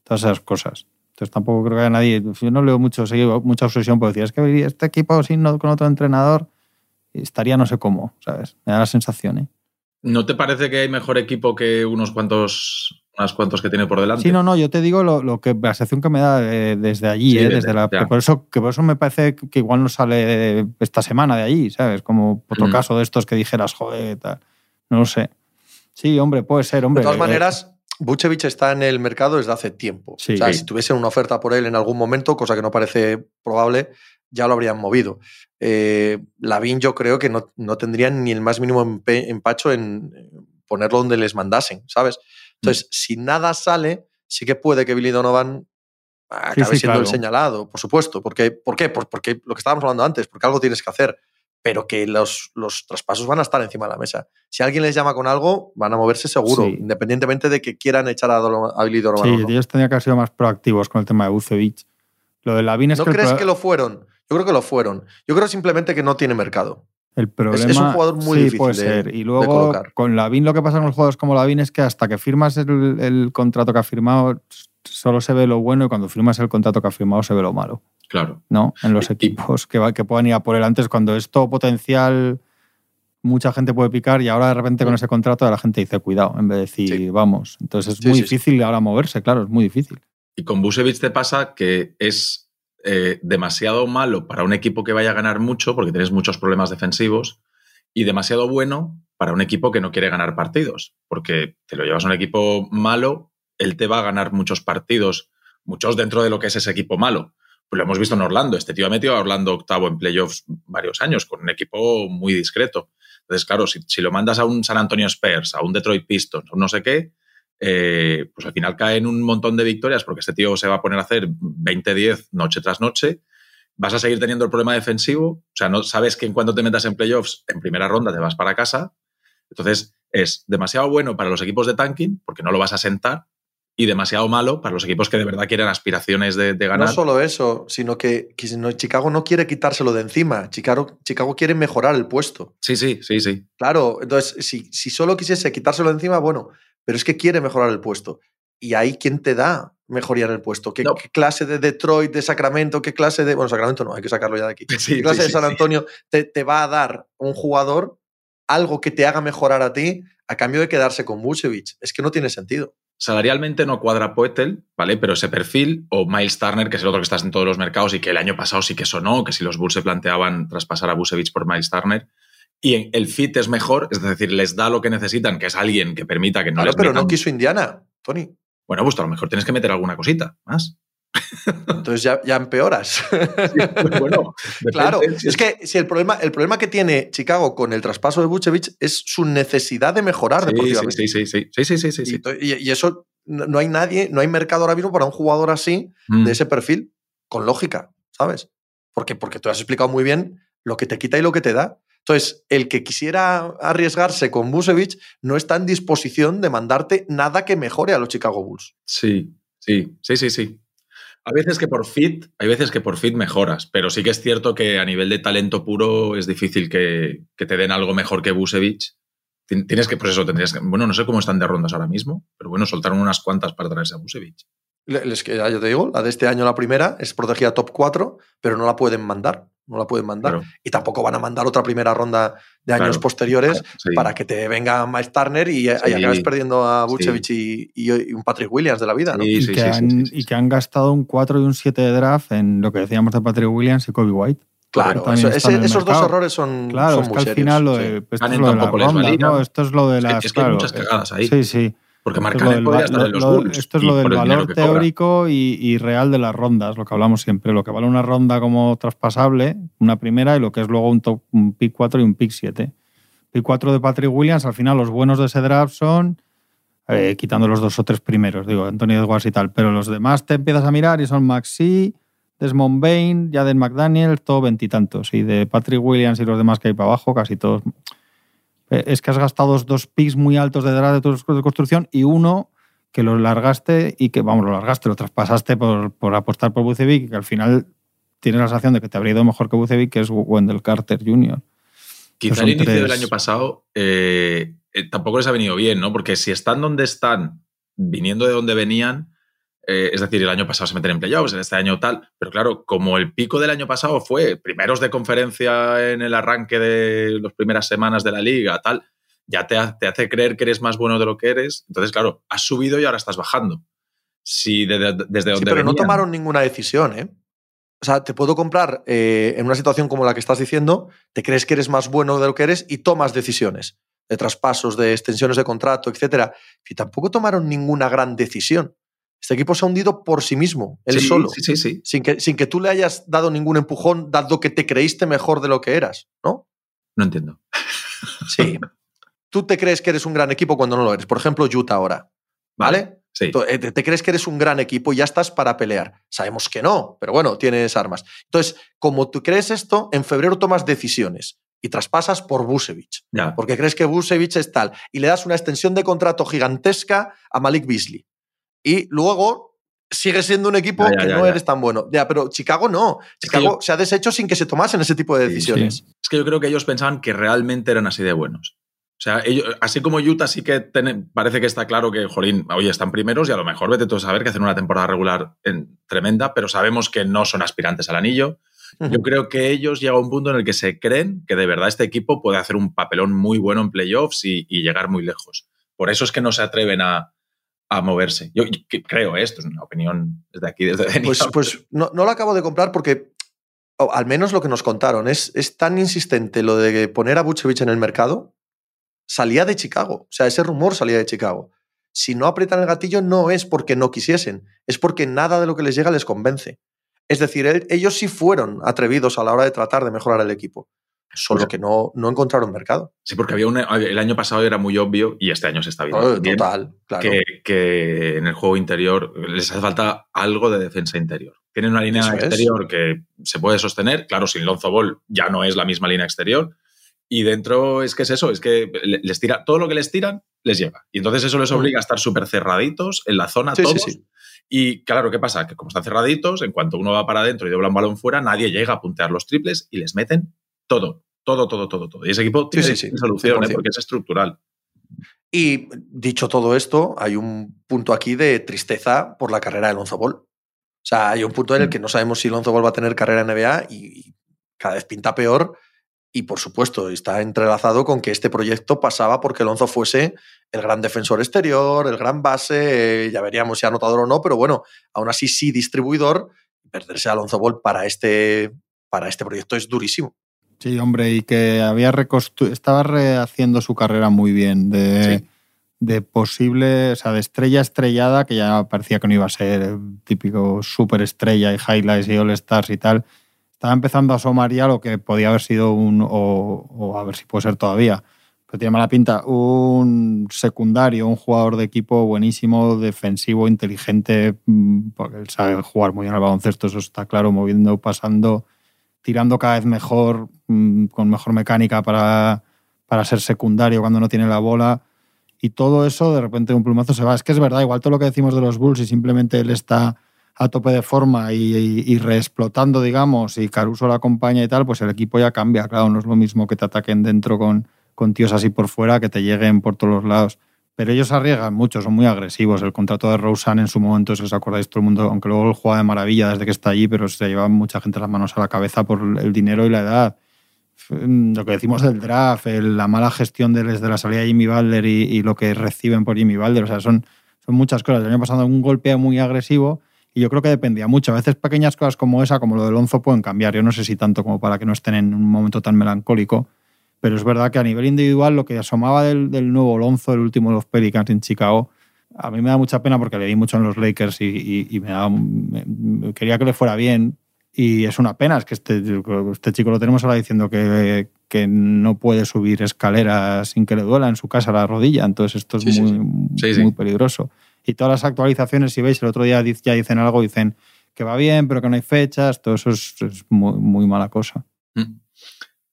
todas esas cosas. Entonces tampoco creo que haya nadie, yo no leo mucho, sí, mucha obsesión por decir, es que este equipo sin con otro entrenador estaría no sé cómo, ¿sabes? Me da la sensación, ¿eh? ¿No te parece que hay mejor equipo que unos cuantos, unos cuantos que tiene por delante? Sí, no, no, yo te digo lo, lo que la sensación que me da eh, desde allí, Sí, eh, desde- desde la, que por eso que por eso me parece que igual no sale esta semana de allí, ¿sabes? Como otro Mm. caso de estos que dijeras, joder, tal. No lo sé. Sí, hombre, puede ser, hombre. De todas Eh, maneras, Buchevich está en el mercado desde hace tiempo. Sí. o sea, Sí. si tuviesen una oferta por él en algún momento, cosa que no parece probable, ya lo habrían movido. Eh, Lavín yo creo que no, no tendrían ni el más mínimo empe- empacho en ponerlo donde les mandasen, ¿sabes? Entonces, si nada sale, sí que puede que Billy Donovan acabe sí, siendo el señalado, por supuesto. Porque, ¿Por qué? Pues porque lo que estábamos hablando antes, porque algo tienes que hacer, pero que los, los traspasos van a estar encima de la mesa. Si alguien les llama con algo, van a moverse seguro, Sí. independientemente de que quieran echar a, a Billy Donovan. Sí, o no. ellos tendrían que haber sido más proactivos con el tema de Bucevic. Lo de Lavin es ¿No que crees que lo fueron? Yo creo que lo fueron. Yo creo simplemente que no tiene mercado. El problema, es un jugador muy sí, difícil puede de- ser. Y de luego, colocar. con Lavin, lo que pasa con los jugadores como Lavin es que hasta que firmas el, el contrato que ha firmado, solo se ve lo bueno y cuando firmas el contrato que ha firmado se ve lo malo. Claro. ¿no? En los Y- equipos que, va- que puedan ir a por él antes, cuando es todo potencial, mucha gente puede picar y ahora de repente con ese contrato la gente dice cuidado, en vez de decir Sí. vamos. Entonces es Sí, muy sí, sí. difícil ahora moverse, claro, es muy difícil. Y con Busevich te pasa que es eh, demasiado malo para un equipo que vaya a ganar mucho, porque tienes muchos problemas defensivos, y demasiado bueno para un equipo que no quiere ganar partidos, porque te lo llevas a un equipo malo, él te va a ganar muchos partidos, muchos dentro de lo que es ese equipo malo. Pues lo hemos visto en Orlando. Este tío ha metido a Orlando octavo en playoffs varios años, con un equipo muy discreto. Entonces, claro, si, lo mandas a un San Antonio Spurs, a un Detroit Pistons, a un no sé qué, eh, pues al final caen un montón de victorias porque este tío se va a poner a hacer 20-10 noche tras noche. Vas a seguir teniendo el problema defensivo. O sea, no sabes que en cuanto te metas en playoffs, en primera ronda te vas para casa. Entonces, es demasiado bueno para los equipos de tanking porque no lo vas a sentar y demasiado malo para los equipos que de verdad quieren aspiraciones de, de ganar. No solo eso, sino que, que si no- Chicago no quiere quitárselo de encima. Chicago, Chicago quiere mejorar el puesto. Sí, sí, sí, sí. Claro, entonces, si, si solo quisiese quitárselo de encima, bueno, pero es que quiere mejorar el puesto. ¿Y ahí quién te da mejoría en el puesto? ¿Qué, No. qué clase de Detroit, de Sacramento, qué clase de. Bueno, Sacramento no, hay que sacarlo ya de aquí. Sí, ¿Qué clase sí, de San sí. Antonio te, te va a dar un jugador algo que te haga mejorar a ti a cambio de quedarse con Vucevic? Es que no tiene sentido. Salarialmente no cuadra Poetel, ¿vale? Pero ese perfil, o Miles Turner, que es el otro que está en todos los mercados y que el año pasado sí que sonó, que si los Bulls se planteaban traspasar a Busevich por Miles Turner, y el fit es mejor, es decir, les da lo que necesitan, que es alguien que permita que no Claro, les pero metan- no quiso Indiana, Tony. Bueno, pues a lo mejor tienes que meter alguna cosita más. Entonces ya, ya empeoras. bueno, Claro, depende si es que si el problema, el problema que tiene Chicago con el traspaso de Vucevic es su necesidad de mejorar Sí, deportivamente. sí, sí, sí, sí, sí, sí, sí, sí. Y eso no no hay nadie, no hay mercado ahora mismo para un jugador así, Mm. de ese perfil, con lógica, ¿sabes? Porque, porque tú has explicado muy bien lo que te quita y lo que te da. Entonces, el que quisiera arriesgarse con Vucevic no está en disposición de mandarte nada que mejore a los Chicago Bulls. Sí, sí, sí, sí, sí. A veces que por fit, hay veces que por fit mejoras, pero sí que es cierto que a nivel de talento puro es difícil que, que te den algo mejor que Busevich. Tien- Tienes que, pues eso, tendrías que. Bueno, no sé cómo están de rondas ahora mismo, pero bueno, soltaron unas cuantas para traerse a Busevich. Le- Les queda, ya te digo, la de este año, la primera, es protegida top 4, pero no la pueden mandar. No la pueden mandar. Claro, Y tampoco van a mandar otra primera ronda de años Claro. posteriores sí. para que te venga Miles Turner y, y Sí. acabes perdiendo a. Vucevic y, y- y un Patrick Williams de la vida, y, que han, y que gastado un 4 y un 7 de draft en lo que decíamos de Patrick Williams y Kobe White. Claro, eso- ese- esos dos errores son, Claro, son es muy que al serios, final lo sí. de, esto es lo de las rondas. ¿no? Esto es lo de Es que- las. es que hay muchas cagadas ahí. Sí, sí. Porque del podría estar en los lo- Bulls. Esto es y lo del valor teórico y, y real de las rondas, lo que hablamos siempre. Lo que vale una ronda como traspasable, una primera, y lo que es luego un, top, un pick 4 y un pick 7. Pick 4 de Patrick Williams, al final los buenos de ese draft son, eh, quitando los dos o tres primeros, digo, Anthony Edwards y tal, pero los demás te empiezas a mirar y son Maxi, Desmond Bain, Jaden McDaniel, todo veintitantos. Y de Patrick Williams y los demás que hay para abajo, casi todos. Eh, Es que has gastado dos, picks muy altos de draft de construcción y uno que lo largaste y que, vamos, lo largaste, lo traspasaste por, por apostar por Bucevic, que al final tienes la sensación de que te habría ido mejor que Bucevic, que es Wendell Carter Jr. Quizá el inicio tres. del año pasado eh, eh, tampoco les ha venido bien, ¿no? Porque si están donde están, viniendo de donde venían, eh, es decir, el año pasado se meten en playoffs, en este año tal, pero claro, como el pico del año pasado fue primeros de conferencia en el arranque de las primeras semanas de la liga, tal, ya te, te hace creer que eres más bueno de lo que eres. Entonces, claro, has subido y ahora estás bajando. Si de- de- desde donde pero no tomaron ninguna decisión, ¿eh? O sea, te puedo comprar eh, en una situación como la que estás diciendo, te crees que eres más bueno de lo que eres y tomas decisiones. de traspasos, de extensiones de contrato, etcétera, y tampoco tomaron ninguna gran decisión. Este equipo se ha hundido por sí mismo, él Sí, solo, Sí, sí, sí. sin que, sin que tú le hayas dado ningún empujón, dado que te creíste mejor de lo que eras, ¿no? No entiendo. Sí. tú te crees que eres un gran equipo cuando no lo eres. Por ejemplo, Utah ahora, ¿vale? Sí. Eh, Te crees que eres un gran equipo y ya estás para pelear. Sabemos que no, pero bueno, tienes armas. Entonces, como tú crees esto, en febrero tomas decisiones y traspasas por Busevich, porque crees que Busevich es tal, y le das una extensión de contrato gigantesca a Malik Beasley. Y luego sigue siendo un equipo Ya, ya, que ya, no ya. eres tan bueno. Ya, pero Chicago no. Es que Chicago yo- se ha deshecho sin que se tomasen ese tipo de Sí, decisiones. Es que yo creo que ellos pensaban que realmente eran así de buenos. O sea, ellos, así como Utah sí que ten- parece que está claro que, jolín, oye, están primeros y a lo mejor vete tú a saber que hacen una temporada regular en- tremenda, pero sabemos que no son aspirantes al anillo. Yo creo que ellos llegan a un punto en el que se creen que de verdad este equipo puede hacer un papelón muy bueno en playoffs y, y llegar muy lejos. Por eso es que no se atreven a, a moverse. Yo, creo, esto es una opinión desde aquí, desde Pues, pues no, lo acabo de comprar porque, al menos lo que nos contaron, es, es tan insistente lo de poner a Buchevich en el mercado, salía de Chicago. O sea, ese rumor salía de Chicago. Si no aprietan el gatillo, no es porque no quisiesen, es porque nada de lo que les llega les convence. Es decir, el- ellos sí fueron atrevidos a la hora de tratar de mejorar el equipo, solo Pues- que no, no encontraron mercado. Sí, porque había un, el año pasado era muy obvio y este año se está viendo. Oh, total, claro. que, que en el juego interior les hace falta algo de defensa interior. Tienen una línea Eso es. exterior que se puede sostener. Claro, sin Lonzo Ball ya no es la misma línea exterior. Y dentro es que es eso, es que le- les tira, todo lo que les tiran les llega. Y entonces eso les obliga a estar súper cerraditos en la zona Mm. Sí, sí, todos. sí. Y claro, ¿qué pasa? Que como están cerraditos, en cuanto uno va para adentro y dobla un balón fuera, nadie llega a puntear los triples y les meten todo, todo, todo, todo, todo. Y ese equipo tiene sí, sí, solución, ¿eh? 100%. porque es estructural. Y dicho todo esto, hay un punto aquí de tristeza por la carrera de Lonzo Ball. O sea, hay un punto en el que no sabemos si Lonzo Ball va a tener carrera en NBA y, y cada vez pinta peor. Y por supuesto, está entrelazado con que este proyecto pasaba porque Lonzo fuese el gran defensor exterior, el gran base, eh, ya veríamos si anotador o no, pero bueno, aún así sí distribuidor. Perderse a Lonzo Ball para este, para este proyecto es durísimo. Sí, hombre, y que había reconstru- estaba rehaciendo su carrera muy bien de, Sí. de posible, o sea, de estrella estrellada, que ya parecía que no iba a ser el típico superestrella y highlights y all stars y tal. Estaba empezando a asomar ya lo que podía haber sido un, o, o a ver si puede ser todavía, pero tiene mala pinta, un secundario, un jugador de equipo buenísimo, defensivo, inteligente, mm, porque él sabe jugar muy bien al baloncesto, eso está claro, moviendo, pasando, tirando cada vez mejor, mm, con mejor mecánica para, para ser secundario cuando no tiene la bola. Y todo eso de repente un plumazo se va. Es que es verdad, igual todo lo que decimos de los Bulls y simplemente él está a tope de forma y, y, y reexplotando, digamos, y Caruso la acompaña y tal, pues el equipo ya cambia. Claro, no es lo mismo que te ataquen dentro con, con tíos así por fuera, que te lleguen por todos los lados. Pero ellos arriesgan mucho, son muy agresivos. El contrato de Rosen en su momento, si os acordáis todo el mundo, aunque luego él juega de maravilla desde que está allí, pero se lleva mucha gente las manos a la cabeza por el dinero y la edad. Lo que decimos del draft, la mala gestión de, desde la salida de Jimmy Butler y, y lo que reciben por Jimmy Butler, o sea, son, son muchas cosas. El año pasado un golpe muy agresivo y yo creo que dependía mucho. A veces pequeñas cosas como esa, como lo de Lonzo, pueden cambiar. Yo no sé si tanto como para que no estén en un momento tan melancólico, pero es verdad que a nivel individual lo que asomaba del, del nuevo Lonzo, el último de los Pelicans en Chicago, a mí me da mucha pena porque le di mucho en los Lakers y, y- y me da- me- me- quería que le fuera bien. Y es una pena, es que este, este chico lo tenemos ahora diciendo que, que no puede subir escaleras sin que le duela en su casa la rodilla. Entonces esto es Sí, muy, sí. Sí, muy sí. peligroso. Y todas las actualizaciones, si veis, el otro día ya dicen algo, dicen que va bien, pero que no hay fechas. Todo eso es, es muy, muy mala cosa. Mm.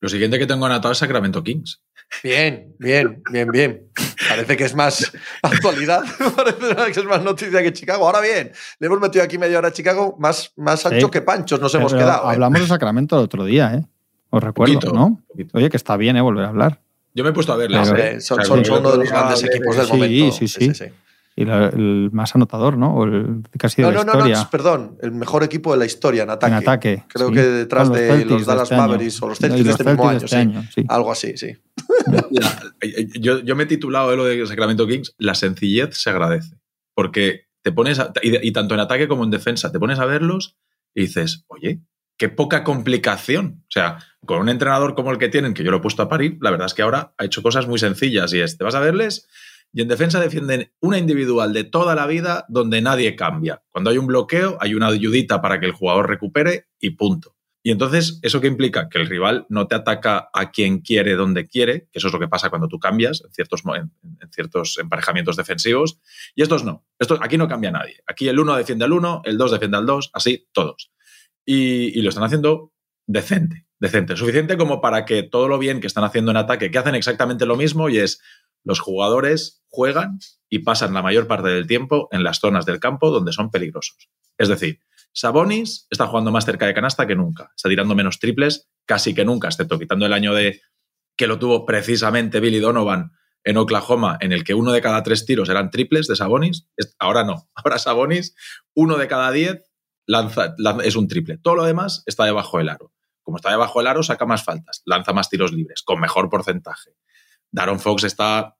Lo siguiente que tengo anotado es Sacramento Kings. Bien, bien, bien, bien. Parece que es más actualidad, parece que es más noticia que Chicago. Ahora bien, le hemos metido aquí media hora a Chicago, más, más ancho Sí. que panchos nos hemos quedado. ¿eh? Hablamos de Sacramento el otro día, ¿eh? Os recuerdo, Poquito, ¿no? poquito. Oye, que está bien, ¿eh? Volver a hablar. Yo me he puesto a verlas. Pero- ¿eh? Son, uno de los grandes equipos del Sí, momento. sí, sí. La- el más anotador, ¿no? O el casi de No, la no, no, no, historia. perdón, el mejor equipo de la historia en ataque. en ataque. Creo sí. que detrás de Celtics los de Dallas este año. Mavericks o los Celtics de este mismo año, Celtics sí. Año, sí. Algo así, sí. La- yo, yo me he titulado de lo de Sacramento Kings, la sencillez se agradece. Porque te pones, a- y, y tanto en ataque como en defensa, te pones a verlos y dices, oye, qué poca complicación. O sea, con un entrenador como el que tienen, que yo lo he puesto a parir, la verdad es que ahora ha hecho cosas muy sencillas y es, te vas a verles y en defensa defienden una individual de toda la vida donde nadie cambia. Cuando hay un bloqueo, hay una ayudita para que el jugador recupere y punto. Y entonces, ¿eso qué implica? Que el rival no te ataca a quien quiere, donde quiere, que eso es lo que pasa cuando tú cambias en ciertos, en, ciertos emparejamientos defensivos. Y estos no. Aquí no cambia nadie. Aquí el 1 defiende al 1, el 2 defiende al 2, así todos. Y, y, lo están haciendo decente, decente. Suficiente como para que todo lo bien que están haciendo en ataque, que hacen exactamente lo mismo y es los jugadores juegan y pasan la mayor parte del tiempo en las zonas del campo donde son peligrosos. Es decir, Sabonis está jugando más cerca de canasta que nunca, está tirando menos triples casi que nunca, excepto quitando el año de que lo tuvo precisamente Billy Donovan en Oklahoma, en el que uno de cada tres tiros eran triples de Sabonis. Ahora no, ahora Sabonis, uno de cada diez lanza, es un triple. Todo lo demás está debajo del aro. Como está debajo del aro, saca más faltas, lanza más tiros libres, con mejor porcentaje. Daron Fox está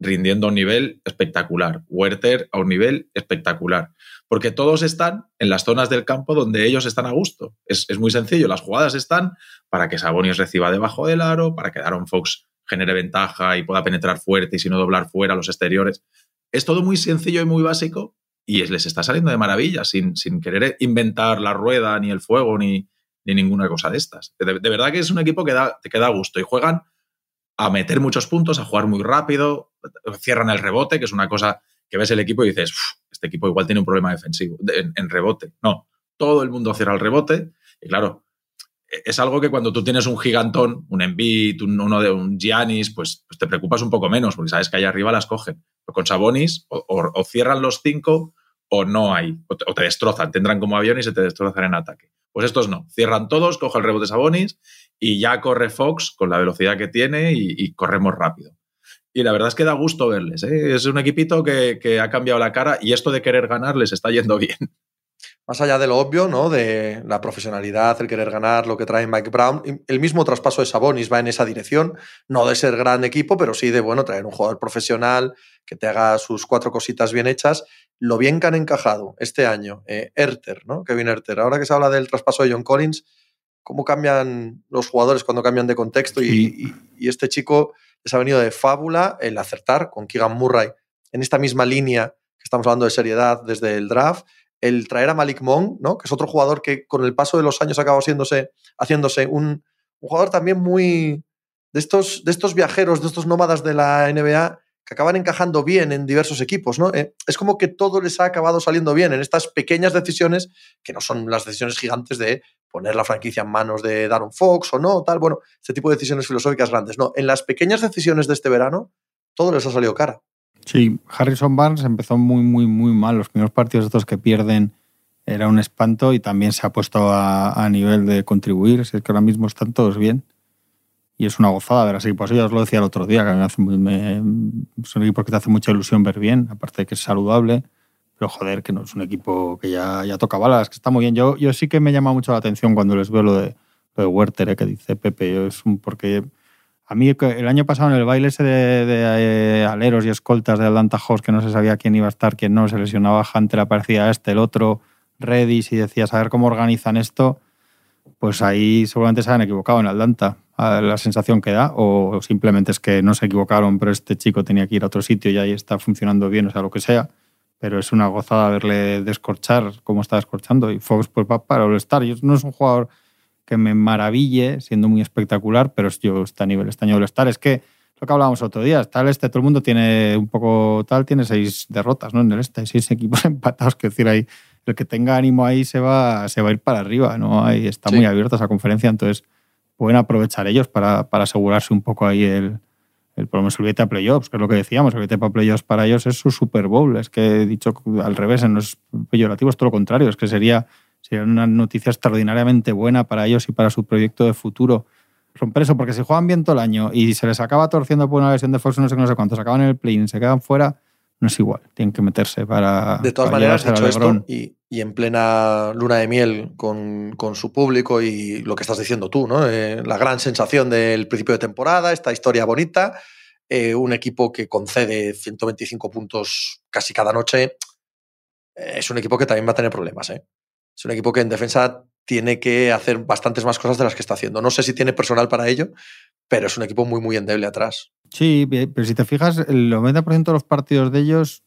rindiendo a un nivel espectacular, Werther a un nivel espectacular, porque todos están en las zonas del campo donde ellos están a gusto. Es, muy sencillo, las jugadas están para que Sabonis reciba debajo del aro, para que Daron Fox genere ventaja y pueda penetrar fuerte y si no doblar fuera los exteriores. Es todo muy sencillo y muy básico y les está saliendo de maravilla, sin, sin querer inventar la rueda, ni el fuego, ni, ni ninguna cosa de estas. De, verdad que es un equipo que da, que da gusto y juegan a meter muchos puntos, a jugar muy rápido, cierran el rebote, que es una cosa que ves el equipo y dices, este equipo igual tiene un problema defensivo en, rebote. No, todo el mundo cierra el rebote y claro, e, es algo que cuando tú tienes un gigantón, un Embiid, uno de un Giannis, pues, pues, te preocupas un poco menos porque sabes que ahí arriba las cogen. Pero con Sabonis o, cierran los cinco o no hay, o te, destrozan, tendrán como avión y se te destrozan en ataque. Pues estos no, cierran todos, coge el rebote Sabonis y ya corre Fox con la velocidad que tiene y, corremos rápido. Y la verdad es que da gusto verles. ¿eh? Es un equipito que, ha cambiado la cara y esto de querer ganar les está yendo bien. Más allá de lo obvio, ¿no? De la profesionalidad, el querer ganar, lo que trae Mike Brown, el mismo traspaso de Sabonis va en esa dirección, no de ser gran equipo, pero sí de bueno traer un jugador profesional que te haga sus cuatro cositas bien hechas. Lo bien que han encajado este año, eh, Erter, ¿no? Kevin Erter. Ahora que se habla del traspaso de John Collins, cómo cambian los jugadores cuando cambian de contexto y, este chico les ha venido de fábula el acertar con Keegan Murray en esta misma línea que estamos hablando de seriedad desde el draft, el traer a Malik Monk, ¿no? que es otro jugador que con el paso de los años ha acabado haciéndose, haciéndose un, un, jugador también muy de estos, de estos viajeros, de estos nómadas de la NBA acaban encajando bien en diversos equipos, ¿no? Eh, es como que todo les ha acabado saliendo bien en estas pequeñas decisiones, que no son las decisiones gigantes de poner la franquicia en manos de Darren Fox o no, tal, bueno, este tipo de decisiones filosóficas grandes. No, en las pequeñas decisiones de este verano, todo les ha salido cara. Sí, Harrison Barnes empezó muy, muy, muy mal. Los primeros partidos estos que pierden era un espanto y también se ha puesto a, nivel de contribuir. es que ahora mismo están todos bien y es una gozada ver así. Pues yo os lo decía el otro día, que me hace muy, es un equipo que te hace mucha ilusión ver bien, aparte de que es saludable, pero joder, que no es un equipo que ya, ya toca balas, que está muy bien. Yo, yo sí que me llama mucho la atención cuando les veo lo de, lo de Werther, eh, que dice Pepe, es un, porque a mí el año pasado en el baile ese de, de, aleros y escoltas de Atlanta Hawks, que no se sabía quién iba a estar, quién no, se lesionaba Hunter, aparecía este, el otro, Redis, y decías, a ver cómo organizan esto, pues ahí seguramente se han equivocado en Atlanta la sensación que da, o simplemente es que no se equivocaron, pero este chico tenía que ir a otro sitio y ahí está funcionando bien, o sea, lo que sea. Pero es una gozada verle descorchar como está descorchando. Y Fox, pues va para All-Star. No es un jugador que me maraville, siendo muy espectacular, pero yo está a nivel este año All-Star. Es que lo que hablábamos otro día, está el este, todo el mundo tiene un poco tal, tiene seis derrotas ¿no? en el este, seis equipos empatados, que decir, ahí el que tenga ánimo ahí se va, se va a ir para arriba, ¿no? Ahí está muy abierta esa conferencia, entonces pueden aprovechar ellos para, para asegurarse un poco ahí el, el, por lo menos el billete a playoffs, que es lo que decíamos, el billete para playoffs para ellos es su Super Bowl. Es que he dicho al revés, no es peyorativo, es todo lo contrario, es que sería, sería una noticia extraordinariamente buena para ellos y para su proyecto de futuro. Romper eso, porque si juegan bien todo el año y se les acaba torciendo por una lesión de Fox, no sé, no sé cuántos, acaban en el play se quedan fuera, no es igual, tienen que meterse para. De todas maneras, dicho esto, y, y, en plena luna de miel con, con, su público y lo que estás diciendo tú, ¿no? Eh, la gran sensación del principio de temporada, esta historia bonita, eh, un equipo que concede 125 puntos casi cada noche, eh, es un equipo que también va a tener problemas, ¿eh? Es un equipo que en defensa tiene que hacer bastantes más cosas de las que está haciendo. No sé si tiene personal para ello, pero es un equipo muy, muy endeble atrás. Sí, pero si te fijas, el 90% de los partidos de ellos,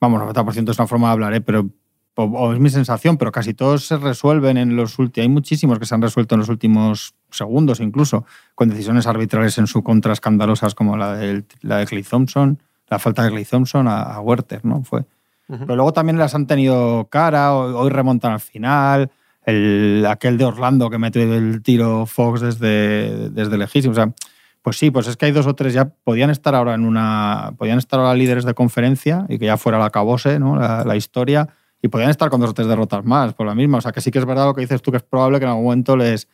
vamos, 90% es una forma de hablar, ¿eh? pero o, es mi sensación, pero casi todos se resuelven en los últimos. Hay muchísimos que se han resuelto en los últimos segundos, incluso, con decisiones arbitrales en su contra escandalosas, como la de, la de Clay Thompson, la falta de Clay Thompson a, a Werther, ¿no? Fue. Pero luego también las han tenido cara, hoy remontan al final el, aquel de Orlando que mete el tiro Fox desde, desde lejísimo. O sea, pues sí, pues es que hay dos o tres ya podían estar ahora en una. Podían estar ahora líderes de conferencia y que ya fuera la cabose, ¿no? La, historia. Y podían estar con dos o tres derrotas más por la misma. O sea, que sí que es verdad lo que dices tú, que es probable que en algún momento les,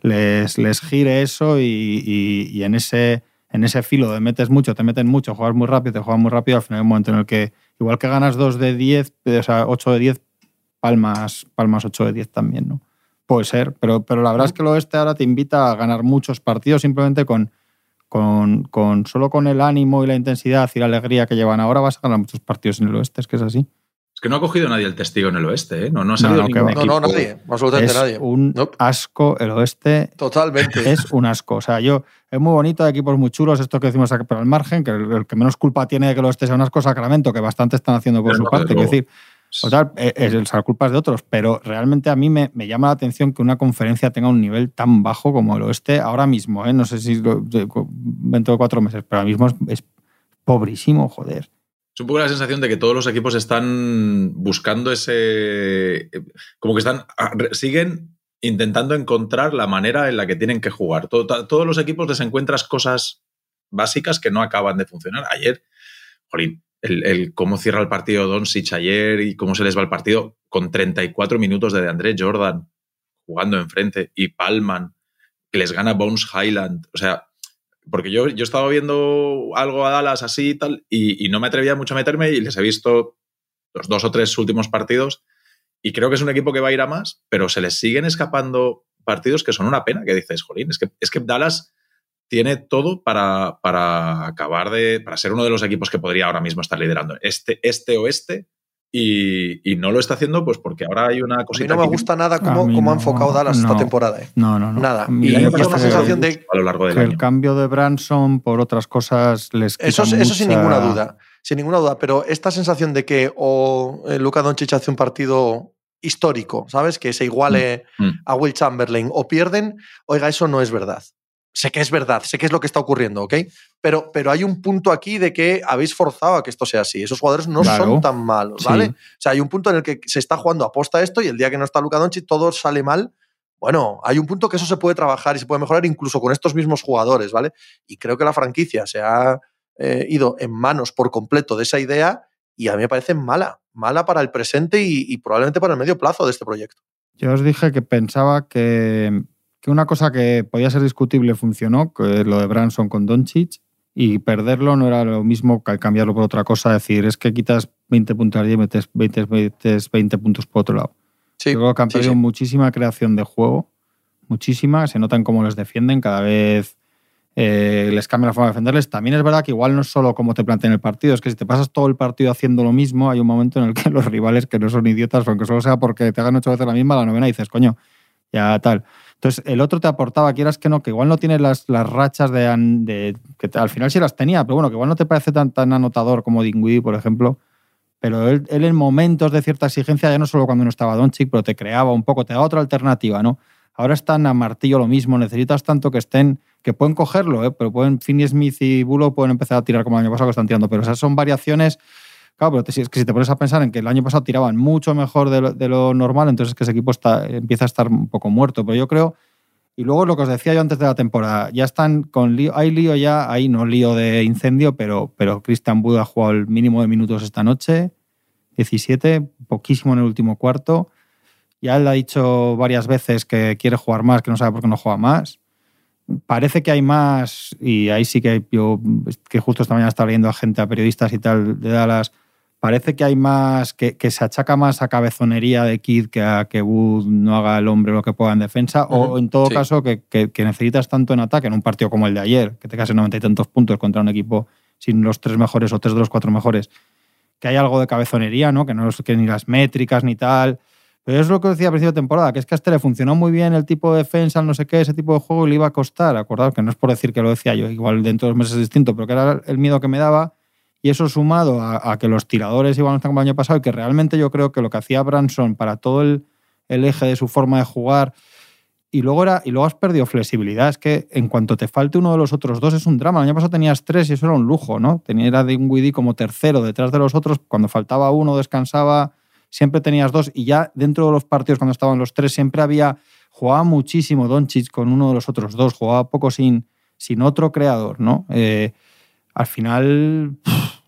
les, les gire eso y, y, en, ese, en ese filo de metes mucho, te meten mucho, juegas muy rápido, te juegas muy rápido, al final hay un momento en el que, igual que ganas 2 de 10, o sea, 8 de 10, palmas, palmas 8 de 10 también, ¿no? Puede ser, pero, pero la verdad es que el oeste ahora te invita a ganar muchos partidos simplemente con, con, con, solo con el ánimo y la intensidad y la alegría que llevan ahora vas a ganar muchos partidos en el oeste, es que es así. Es que no ha cogido nadie el testigo en el oeste, ¿eh? No, no ha salido no, ningún no, no, nadie, absolutamente es nadie. un asco el oeste. Totalmente. Es un asco. O sea, yo, es muy bonito, hay equipos muy chulos, esto que decimos aquí, pero al margen, que el, que menos culpa tiene de que el oeste sea un asco Sacramento, que bastante están haciendo por su parte. Quiero decir, o sea, eh, es, el culpas de otros, pero realmente a mí me, me, llama la atención que una conferencia tenga un nivel tan bajo como el oeste ahora mismo. ¿eh? No sé si dentro de cuatro meses, pero ahora mismo es, es pobrísimo, joder. Es un poco la sensación de que todos los equipos están buscando ese. Como que están. siguen intentando encontrar la manera en la que tienen que jugar. todos los equipos les encuentras cosas básicas que no acaban de funcionar. Ayer, jolín, el, cómo cierra el partido Doncic ayer y cómo se les va el partido con 34 minutos de André Jordan jugando enfrente y Palman, que les gana Bones Highland. O sea, porque yo, yo estaba viendo algo a Dallas así y tal, y, no me atrevía mucho a meterme y les he visto los dos o tres últimos partidos y creo que es un equipo que va a ir a más, pero se les siguen escapando partidos que son una pena, que dices, jolín, es que, es que Dallas tiene todo para, para acabar de. para ser uno de los equipos que podría ahora mismo estar liderando este, este oeste. Y, y no lo está haciendo pues porque ahora hay una cosita. A mí no me gusta nada cómo, cómo ha enfocado Dallas esta temporada. ¿eh? No, no, no. Nada. Y hay una sensación de. A lo largo del que el cambio de Branson por otras cosas les quita Eso, mucha... eso sin ninguna duda. Sin ninguna duda. Pero esta sensación de que o eh, Luka Doncic hace un partido histórico, ¿sabes? Que se iguale Mm. a Will Chamberlain o pierden, oiga, eso no es verdad. Sé que es verdad, sé que es lo que está ocurriendo, ¿ok? Pero, pero hay un punto aquí de que habéis forzado a que esto sea así. Esos jugadores no Claro. son tan malos, Sí. ¿vale? O sea, hay un punto en el que se está jugando aposta esto y el día que no está Luka Doncic todo sale mal. Bueno, hay un punto que eso se puede trabajar y se puede mejorar incluso con estos mismos jugadores, ¿vale? Y creo que la franquicia se ha eh, ido en manos por completo de esa idea y a mí me parece mala, mala para el presente y, y probablemente para el medio plazo de este proyecto. Yo os dije que pensaba que, que una cosa que podía ser discutible funcionó, que es lo de Branson con Doncic, y perderlo no era lo mismo que cambiarlo por otra cosa, decir, es que quitas 20 puntos al día y metes 20, metes 20 puntos por otro lado. Sí, Yo creo que han perdido sí. muchísima creación de juego, muchísima, se notan cómo les defienden, cada vez eh, les cambia la forma de defenderles. También es verdad que igual no es solo cómo te plantean el partido, es que si te pasas todo el partido haciendo lo mismo, hay un momento en el que los rivales que no son idiotas, aunque solo sea porque te hagan ocho veces la misma, la novena dices, coño, ya tal. Entonces, el otro te aportaba, quieras que no, que igual no tiene las, las rachas de, de- que al final sí las tenía, pero bueno, que igual no te parece tan, tan anotador como Dingwiddie, por ejemplo. Pero él, en momentos de cierta exigencia, ya no solo cuando no estaba Doncic, pero te creaba un poco, te daba otra alternativa, ¿no? Ahora están a martillo lo mismo, necesitas tanto que estén, que pueden cogerlo, ¿eh? pero pueden, Finney Smith y Bulo pueden empezar a tirar como el año pasado que están tirando, pero esas son variaciones, claro, pero es que si te pones a pensar en que el año pasado tiraban mucho mejor de lo, de lo normal, entonces es que ese equipo está, empieza a estar un poco muerto, pero yo creo, y luego lo que os decía yo antes de la temporada, ya están con lío, hay lío ya, hay no lío de incendio, pero, pero Christian Wood ha jugado el mínimo de minutos esta noche, 17, poquísimo en el último cuarto. Ya él ha dicho varias veces que quiere jugar más, que no sabe por qué no juega más. Parece que hay más, y ahí sí que yo, que justo esta mañana estaba leyendo a gente, a periodistas y tal de Dallas, parece que hay más, que, que se achaca más a cabezonería de Kid que a que Wood no haga el hombre lo que pueda en defensa, o Ujú, en todo sí. caso que, que- que necesitas tanto en ataque en un partido como el de ayer, que te casen noventa y tantos puntos contra un equipo sin los tres mejores o tres de los cuatro mejores, que hay algo de cabezonería, ¿no? Que no es que ni las métricas ni tal. Pero es lo que decía a principio de temporada, que es que a este le funcionó muy bien el tipo de defensa, no sé qué, ese tipo de juego y le iba a costar. Acordaos que no es por decir que lo decía yo, igual dentro de los meses es distinto, pero que era el miedo que me daba. Y eso sumado a, que los tiradores iban a estar como el año pasado y que realmente yo creo que lo que hacía Branson para todo el, eje de su forma de jugar y luego, era, y luego has perdido flexibilidad. Es que en cuanto te falte uno de los otros dos es un drama. El año pasado tenías tres y eso era un lujo, ¿no? Tenía de un Widi como tercero detrás de los otros. Cuando faltaba uno, descansaba, siempre tenías dos. Y ya dentro de los partidos, cuando estaban los tres, siempre había. Jugaba muchísimo Doncic con uno de los otros dos. Jugaba poco sin, sin otro creador, ¿no? Eh, al final,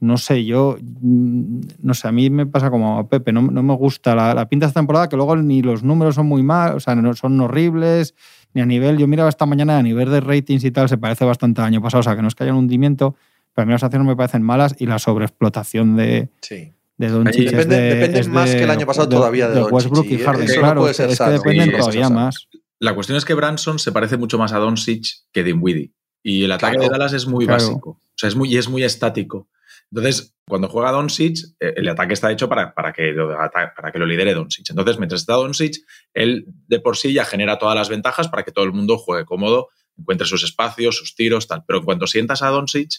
no sé, yo, no sé, a mí me pasa como a Pepe, no, no me gusta la, la, pinta de esta temporada, que luego ni los números son muy mal, o sea, no, son horribles, ni a nivel, yo miraba esta mañana a nivel de ratings y tal, se parece bastante al año pasado, o sea, que no es que haya un hundimiento, pero a mí las acciones me parecen malas y la sobreexplotación de... Sí. De Doncic depende, de, depende es más de, que el año pasado todavía de, de Westbrook y Harden. eso no claro, puede es, ser es que dependen Sí, todavía más. La cuestión es que Branson se parece mucho más a Doncic que Dinwiddie. Y el ataque Claro, de Dallas es muy claro. básico. O sea, es muy, y es muy estático. Entonces, cuando juega Doncic, eh, el ataque está hecho para, para, que lo, para que lo lidere Doncic. Entonces, mientras está Doncic, él de por sí ya genera todas las ventajas para que todo el mundo juegue cómodo, encuentre sus espacios, sus tiros, tal. Pero en cuanto sientas a Doncic,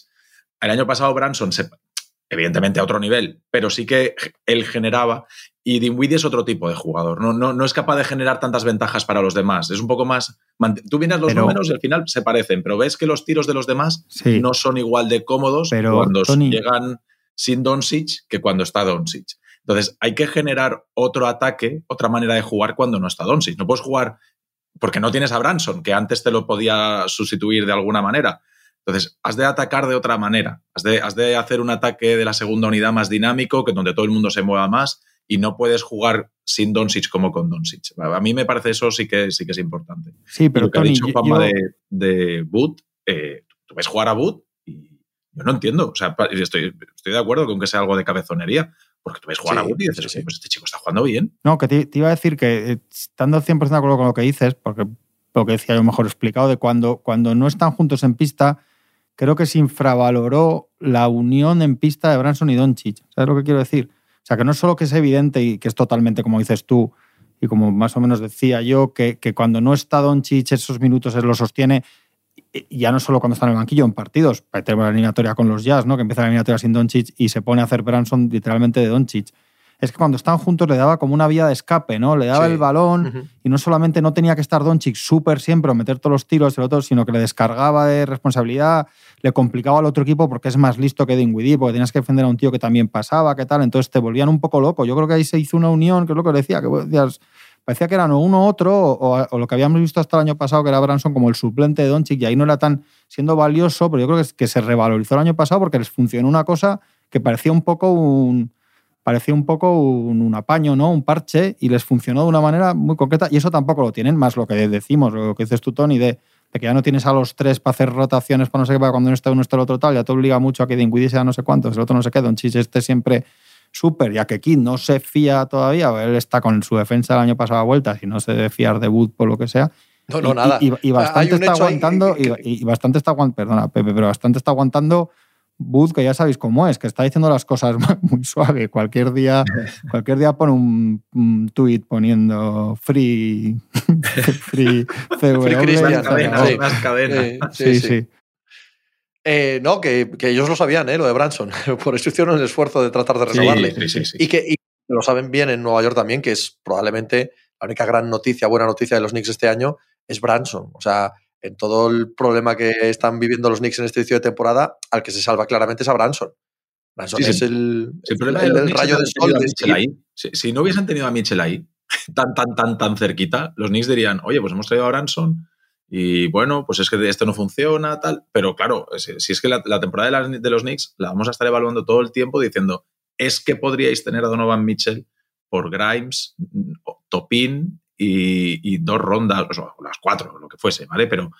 el año pasado Branson, se, evidentemente a otro nivel, pero sí que él generaba. Y Dinwiddie es otro tipo de jugador. No, no, no es capaz de generar tantas ventajas para los demás. Es un poco más. Tú vienes los Pero- números y al final se parecen, pero ves que los tiros de los demás Sí. no son igual de cómodos Pero, cuando Tony- llegan sin Doncic que cuando está Doncic. Entonces, hay que generar otro ataque, otra manera de jugar cuando no está Doncic. No puedes jugar porque no tienes a Branson, que antes te lo podía sustituir de alguna manera. Entonces, has de atacar de otra manera. Has de, has de hacer un ataque de la segunda unidad más dinámico, que donde todo el mundo se mueva más, y no puedes jugar sin Doncic como con Doncic. A mí me parece eso sí que, sí que es importante. Sí, Y pero lo que ha Tony, dicho yo- Juanma yo- de, de Boot, eh, tú ves jugar a Boot y yo no entiendo. O sea, estoy, estoy de acuerdo con que sea algo de cabezonería, porque tú ves jugar Sí, a Boot y dices, sí, sí. "Oye, pues este chico está jugando bien. No, que te, te iba a decir que eh, estando 100% de acuerdo con lo que dices, porque lo que decía yo mejor explicado, de cuando, cuando no están juntos en pista, creo que se infravaloró la unión en pista de Branson y Doncic. ¿Sabes lo que quiero decir? Sea, que no es solo que es evidente y que es totalmente como dices tú, y como más o menos decía yo, que, que cuando no está Doncic esos minutos él lo sostiene, y ya no solo cuando está en el banquillo, en partidos. Tenemos la eliminatoria con los Jazz, ¿no? que empieza la eliminatoria sin Doncic y se pone a hacer Branson literalmente de Doncic. Es que cuando están juntos le daba como una vía de escape, ¿no? Le daba Sí. el balón y no solamente no tenía que estar Doncic súper siempre o meter todos los tiros el otro, sino que le descargaba de responsabilidad, le complicaba al otro equipo porque es más listo que Dinwiddie, porque tenías que defender a un tío que también pasaba, ¿qué tal? Entonces te volvían un poco loco. Yo creo que ahí se hizo una unión, que es lo que decía, que decías, parecía que eran uno otro o, o lo que habíamos visto hasta el año pasado, que era Branson como el suplente de Doncic y ahí no era tan siendo valioso, pero yo creo que, es- que se revalorizó el año pasado porque les funcionó una cosa que parecía un poco un parecía un poco un, un apaño, ¿no? Un parche y les funcionó de una manera muy concreta y eso tampoco lo tienen, más lo que decimos, lo que dices tú, Tony, de, de que ya no tienes a los tres para hacer rotaciones para no sé qué, para cuando uno esté uno esté el otro tal, ya te obliga mucho a que Dinwiddie sea no sé cuántos, el otro no sé qué, Doncic esté siempre súper, ya que Kidd no se fía todavía, él está con su defensa el año pasado a vueltas y no se debe fiar de Wood por lo que sea. No, no, Y- nada. Y, bastante está ahí aguantando, y, y bastante está aguantando, perdona, Pepe, pero bastante está aguantando Booth, que ya sabéis cómo es, que está diciendo las cosas muy suave. Cualquier día, cualquier día pone un, un tuit poniendo free, free CW. Free Christian, sí. Eh, Sí, sí. Eh, no, que, que ellos lo sabían, ¿eh? lo de Branson. Por eso hicieron el esfuerzo de tratar de renovarle. Sí, sí, sí, sí. Y que y lo saben bien en Nueva York también, que es probablemente la única gran noticia, buena noticia de los Knicks este año, es Branson. O sea, en todo el problema que están viviendo los Knicks en este inicio de temporada, al que se salva claramente es a Branson. Branson Sí, sí. es el, Sí, del rayo es de haber sol. de ahí. Si, si no hubiesen tenido a Mitchell ahí, tan, tan, tan, tan cerquita, los Knicks dirían, oye, pues hemos traído a Branson y bueno, pues es que esto no funciona, tal. Pero claro, si, si es que la, la temporada de, de los Knicks la vamos a estar evaluando todo el tiempo diciendo, es que podríais tener a Donovan Mitchell por Grimes, Topin y, dos rondas, o las cuatro, lo que fuese, ¿vale? Pero,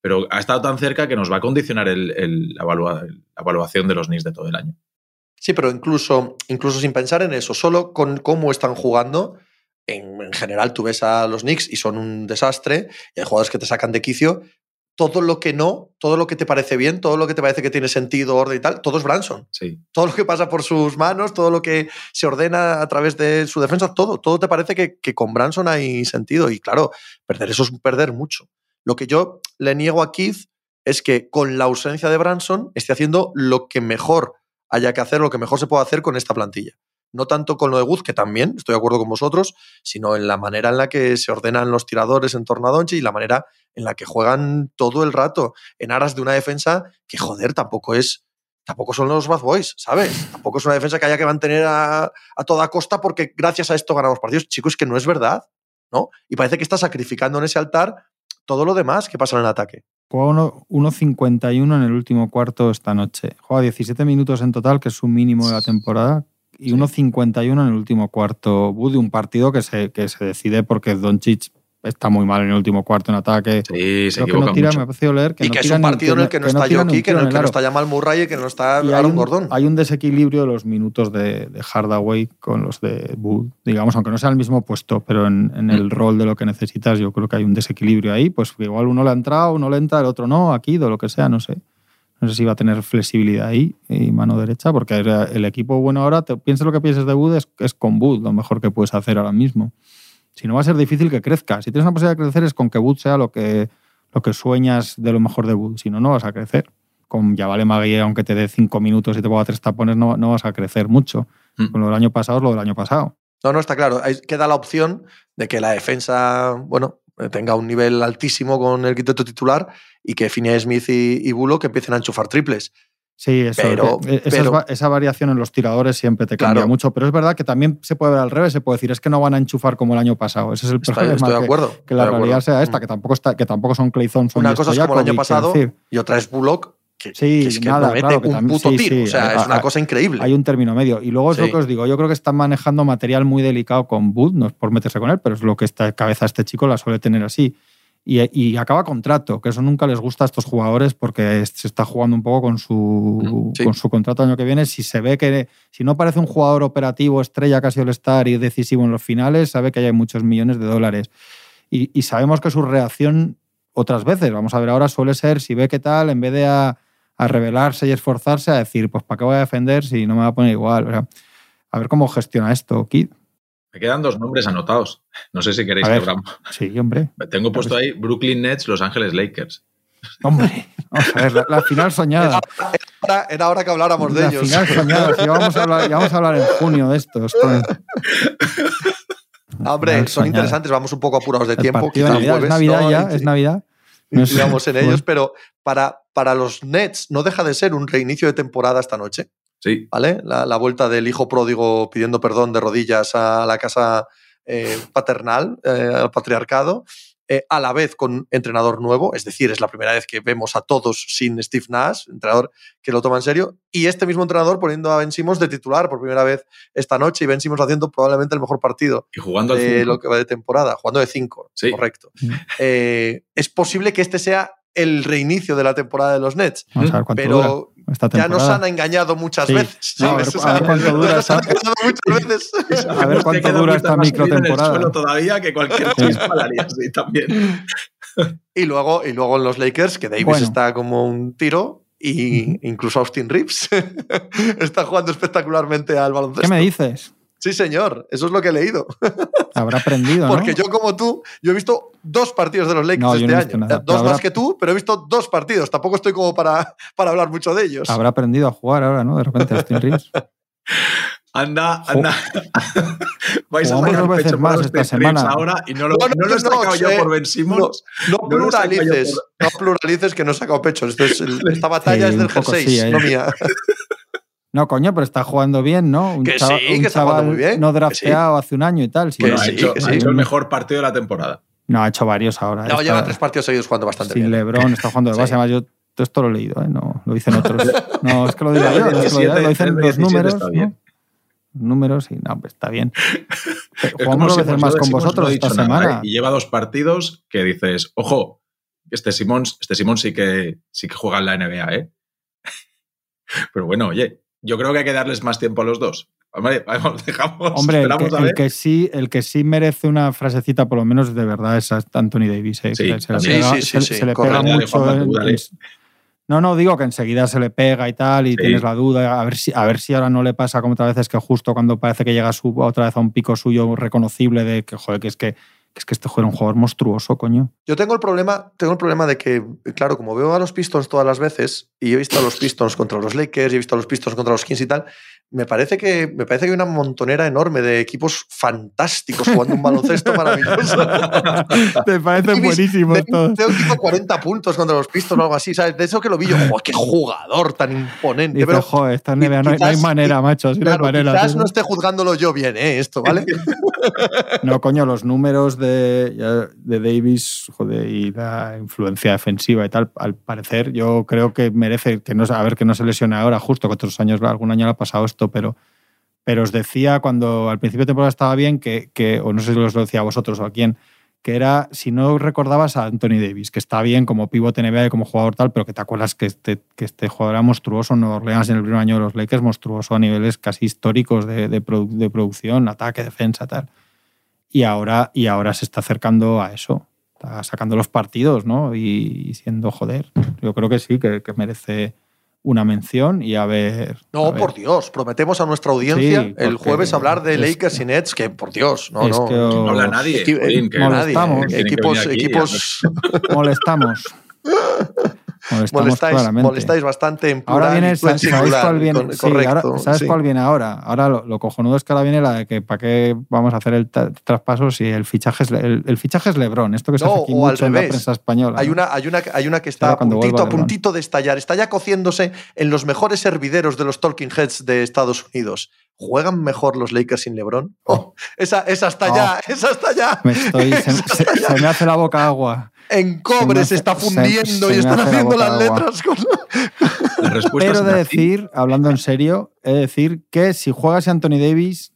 pero ha estado tan cerca que nos va a condicionar el- la, evalua- la evaluación de los Knicks de todo el año. Sí, pero incluso, incluso sin pensar en eso, solo con cómo están jugando, en, en general tú ves a los Knicks y son un desastre, y hay jugadores que te sacan de quicio, todo lo que no, todo lo que te parece bien, todo lo que te parece que tiene sentido, orden y tal, todo es Branson. Sí. Todo lo que pasa por sus manos, todo lo que se ordena a través de su defensa, todo, todo te parece que, que con Branson hay sentido. Y claro, perder eso es perder mucho. Lo que yo le niego a Keith es que con la ausencia de Branson esté haciendo lo que mejor haya que hacer, lo que mejor se puede hacer con esta plantilla no tanto con lo de Wood, que también estoy de acuerdo con vosotros, sino en la manera en la que se ordenan los tiradores en torno a Donchi y la manera en la que juegan todo el rato en aras de una defensa que, joder, tampoco es. Tampoco son los Bad Boys, ¿sabes? Tampoco es una defensa que haya que mantener a, a toda costa porque gracias a esto ganamos partidos. Chicos, que no es verdad, ¿no? Y parece que está sacrificando en ese altar todo lo demás que pasa en el ataque. Juega 1.51 en el último cuarto esta noche. Juega 17 minutos en total, que es su mínimo de la temporada, y 1.51 en el último cuarto. Bud un partido que se, que se decide porque Doncic está muy mal en el último cuarto en ataque. Sí, se Creo que no tira, mucho. me ha parecido leer que y no que es un partido en el que no está Jokic, en tiro el que no está Jamal Murray y que no está Aaron un, Gordon. hay un desequilibrio de los minutos de, de Hardaway con los de Bud, digamos, aunque no sea el mismo puesto, pero en, en el rol de lo que necesitas, yo creo que hay un desequilibrio ahí. Pues igual uno le ha entrado, uno le entra, el otro no, aquí, o lo que sea, no sé. No sé si va a tener flexibilidad ahí y mano derecha, porque el equipo bueno ahora, te, pienses lo que pienses de Bud, es, es con Bud lo mejor que puedes hacer ahora mismo. Si no va a ser difícil que crezca. Si tienes una posibilidad de crecer es con que Bud sea lo que, lo que sueñas de lo mejor de Bud. Si no, no vas a crecer. Con ya vale Magui, aunque te dé cinco minutos y te ponga tres tapones, no, no vas a crecer mucho. Mm. Con lo del año pasado es lo del año pasado. No, no, está claro. Ahí queda la opción de que la defensa, bueno, tenga un nivel altísimo con el quinteto titular y que Finney Smith y, y Bullock empiecen a enchufar triples. Sí, eso, Pero- que- va- esa variación en los tiradores siempre te cambia Claro. mucho, pero es verdad que también se puede ver al revés, se puede decir es que no van a enchufar como el año pasado. Ese es el problema. estoy de que- acuerdo. Que la acuerdo. realidad sea esta, Mm. que tampoco, está, que tampoco son Clay Thompson. Una y cosa es como el año pasado y otra es Bullock, que, Sí, que es que nada, no mete claro, que un también- puto sí, tiro. sí, o sea, hay- es una hay- cosa increíble. Hay un término medio. Y luego es lo que os digo, yo creo que están manejando material muy delicado con Bud, no es por meterse con él, pero es lo que esta cabeza este chico la suele tener así. Y, y acaba contrato, que eso nunca les gusta a estos jugadores porque se está jugando un poco con su, con su contrato el año que viene. Si se ve que, si no parece un jugador operativo, estrella, casi all-star y decisivo en los finales, sabe que hay muchos millones de dólares. Y, y sabemos que su reacción otras veces, vamos a ver ahora, suele ser, si ve que tal, en vez de a, a rebelarse y esforzarse, a decir, pues ¿para qué voy a defender si no me va a poner igual? O sea, a ver cómo gestiona esto, Kid. Me quedan dos nombres anotados. No sé si queréis que abramos. Sí, hombre. Tengo puesto ahí Brooklyn Nets, Los Ángeles Lakers. Hombre, vamos a ver, la, la final soñada. Era, era hora que habláramos de La ellos. final soñada. Si ya, vamos a hablar, ya vamos a hablar en junio de esto. esto es- Ah, Hombre, son soñada. interesantes, vamos un poco apurados de El tiempo. es Navidad ¿no? ya, es Navidad. No digamos en ellos, pero para, para los Nets no deja de ser un reinicio de temporada esta noche. Sí, ¿vale? La, la vuelta del hijo pródigo pidiendo perdón de rodillas a la casa eh, paternal, eh, al patriarcado, eh, a la vez con entrenador nuevo, es decir, es la primera vez que vemos a todos sin Steve Nash, entrenador que lo toma en serio, y este mismo entrenador poniendo a Ben Simmons de titular por primera vez esta noche y Ben Simmons haciendo probablemente el mejor partido y jugando de cinco. lo que va de temporada, jugando de 5, Sí. correcto. Eh, es posible que este sea el reinicio de la temporada de los Nets, Vamos a ver cuánto pero dura esta ya nos han engañado muchas Sí. veces. No, a ver, a ver cuánto dura nos han esta- engañado muchas veces. A ver cuánto Te queda dura mucha esta más subida en el microtemporada. suelo todavía que cualquier Sí. chispa la haría así también. Y luego, y luego en los Lakers, que Davis Bueno. está como un tiro, y incluso Austin Reeves está jugando espectacularmente al baloncesto. ¿Qué me dices? Sí, señor, eso es lo que he leído. Habrá aprendido, ¿no? Porque yo, como tú, yo he visto dos partidos de los Lakers No, este no año. nada, dos habrá- más que tú, pero he visto dos partidos. Tampoco estoy como para, para hablar mucho de ellos. Habrá aprendido a jugar ahora, ¿no? De repente, Austin Reeves. Anda, anda. Vais a sacar pecho más esta semana. ahora y no lo, No, no, no lo he no, sacado yo eh, por Ben Simmons. No pluralices, no pluralices que no he sacado pecho. Esto es el- esta batalla Sí, es del jersey, sí, eh. no mía. No, coño, pero está jugando bien, ¿no? Un Que chaval, sí, un que está jugando chaval muy bien, no drafteado hace un año y tal. sí. Que Bueno, ha sí, hecho, que ha hecho el mejor partido de la temporada. No, ha hecho varios ahora. No, Está- lleva tres partidos seguidos jugando bastante sin bien. Lebron, está jugando de Sí. base. Además, yo todo esto lo he leído, ¿eh? no lo dicen otros. No, es que lo digo yo, no es que lo, dicen los 17 números. está. Números y no, pues está bien. Jugamos dos si veces más con vosotros esta semana. ¿eh? Y lleva dos partidos que dices, ojo, este Simón este Simón sí que sí que juega en la NBA, ¿eh? Pero bueno, oye, yo creo que hay que darles más tiempo a los dos. Hombre, vamos, dejamos. Hombre, el que, el sí, el que sí merece una frasecita, por lo menos de verdad, es Anthony Davis. ¿eh? Sí, se le sí, pega, sí, sí, se- sí, se le pega Dale, mucho. Tú no, no, digo que enseguida se le pega y tal, y Sí. tienes la duda. A ver, si, a ver si ahora no le pasa como otras veces que justo cuando parece que llega su, otra vez a un pico suyo reconocible de que, joder, que es que es que este juego era un jugador monstruoso, coño. Yo tengo el problema, tengo el problema de que, claro, como veo a los Pistons todas las veces y he visto a los Pistons contra los Lakers y he visto a los Pistons contra los Kings y tal, me parece que me parece que hay una montonera enorme de equipos fantásticos jugando un baloncesto maravilloso. Te parecen buenísimos de- todos. Tengo tipo 40 puntos contra los Pistons o algo así, ¿sabes? De eso que lo vi yo, ¡joder, qué jugador tan imponente! Dice, pero joder, esta y NBA no, hay- no hay quizás- manera, macho. así no hay claro, manera. quizás no esté juzgándolo yo bien, ¿eh? Esto, ¿vale? No, coño, los números de, de Davis joder, y la influencia defensiva y tal, al parecer, yo creo que merece que no, a ver que no se lesione ahora, justo que otros años, algún año le ha pasado esto, pero, pero os decía cuando al principio de temporada estaba bien, que, que, o no sé si os lo decía a vosotros o a quién, que era, si no recordabas a Anthony Davis, que está bien como pivote NBA y como jugador tal, pero que te acuerdas que este, que este jugador era monstruoso en Nueva Orleans en el primer año de los Lakers, monstruoso a niveles casi históricos de, de producción, ataque, defensa, tal y ahora, y ahora se está acercando a eso. Está sacando los partidos, ¿no? Y, y siendo joder. Yo creo que sí, que, que merece una mención y a ver. No, a ver. por Dios, prometemos a nuestra audiencia Sí, el jueves hablar de Lakers y Nets, que por Dios, no, no. que No habla nadie. Equi- Jolín, que- nadie, molestamos. eh, que Equipos, aquí equipos molestamos. Molestáis, bastante en plural. Ahora viene, ¿sabéis singular, cuál viene? con- Sí, correcto, ahora- ¿Sabes sí. cuál viene ahora? Ahora lo, lo cojonudo es que ahora viene la de que para qué vamos a hacer el traspaso si el fichaje es, el, el fichaje es Lebron. Esto que se No, hace aquí al mucho en la prensa española. Hay ¿no? una, hay, una, hay una que está a puntito, a puntito de estallar. Está ya cociéndose en los mejores hervideros de los Talking Heads de Estados Unidos. ¿Juegan mejor los Lakers sin LeBron? Oh, esa, esa está Oh. ya, esa está ya. Me estoy, se, se- se me hace la boca agua. En cobre se, está fundiendo se y están la haciendo las agua. letras con... La respuesta Pero es de decir, hablando en serio, he de decir que si juegas a Anthony Davis,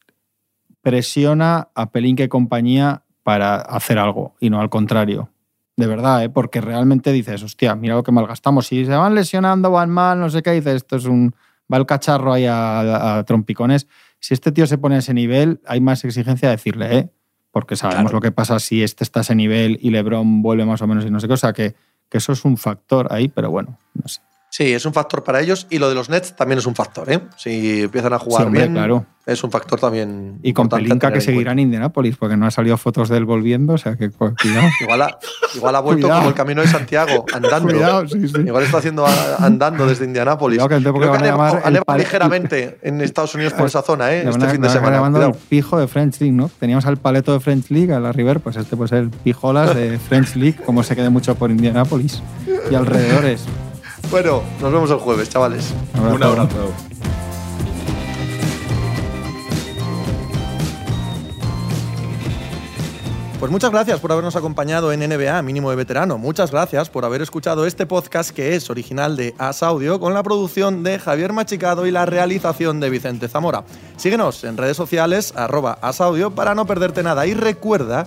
presiona a Pelinka y compañía para hacer algo y no al contrario. De verdad, ¿eh? porque realmente dices, hostia, mira lo que malgastamos. Si se van lesionando, van mal, no sé qué, dices, esto es un. Va el cacharro ahí a, a- a trompicones. Si este tío se pone a ese nivel, hay más exigencia de decirle, ¿eh? Porque sabemos Claro. lo que pasa si este está a ese nivel y LeBron vuelve más o menos y no sé qué. O sea, que, que eso es un factor ahí, pero bueno, no sé. Sí, es un factor para ellos y lo de los Nets también es un factor. ¿eh? Si empiezan a jugar Sí, hombre, bien, claro. es un factor también. Y con a Pelinka que seguirá en Indianápolis, porque no han salido fotos de él volviendo, o sea que pues, cuidado. Igual ha, igual ha vuelto Cuidado. como el camino de Santiago, andando. cuidado, sí, sí. Igual está haciendo a- andando desde Indianápolis. Cuidado que Creo que van a ha nevado- llamar ha el nevado pale- ligeramente en Estados Unidos por esa zona, ¿eh? Van este a- fin de a semana. llamando el pijo de French League, ¿no? Teníamos al paleto de French League, a la River, pues este puede ser el pijolas de French League, como se quede mucho por Indianápolis y alrededores. Bueno, nos vemos el jueves, chavales. Un abrazo. Pues muchas gracias por habernos acompañado en NBA Mínimo de Veterano. Muchas gracias por haber escuchado este podcast que es original de As Audio con la producción de Javier Machicado y la realización de Vicente Zamora. Síguenos en redes sociales arroba asaudio para no perderte nada y recuerda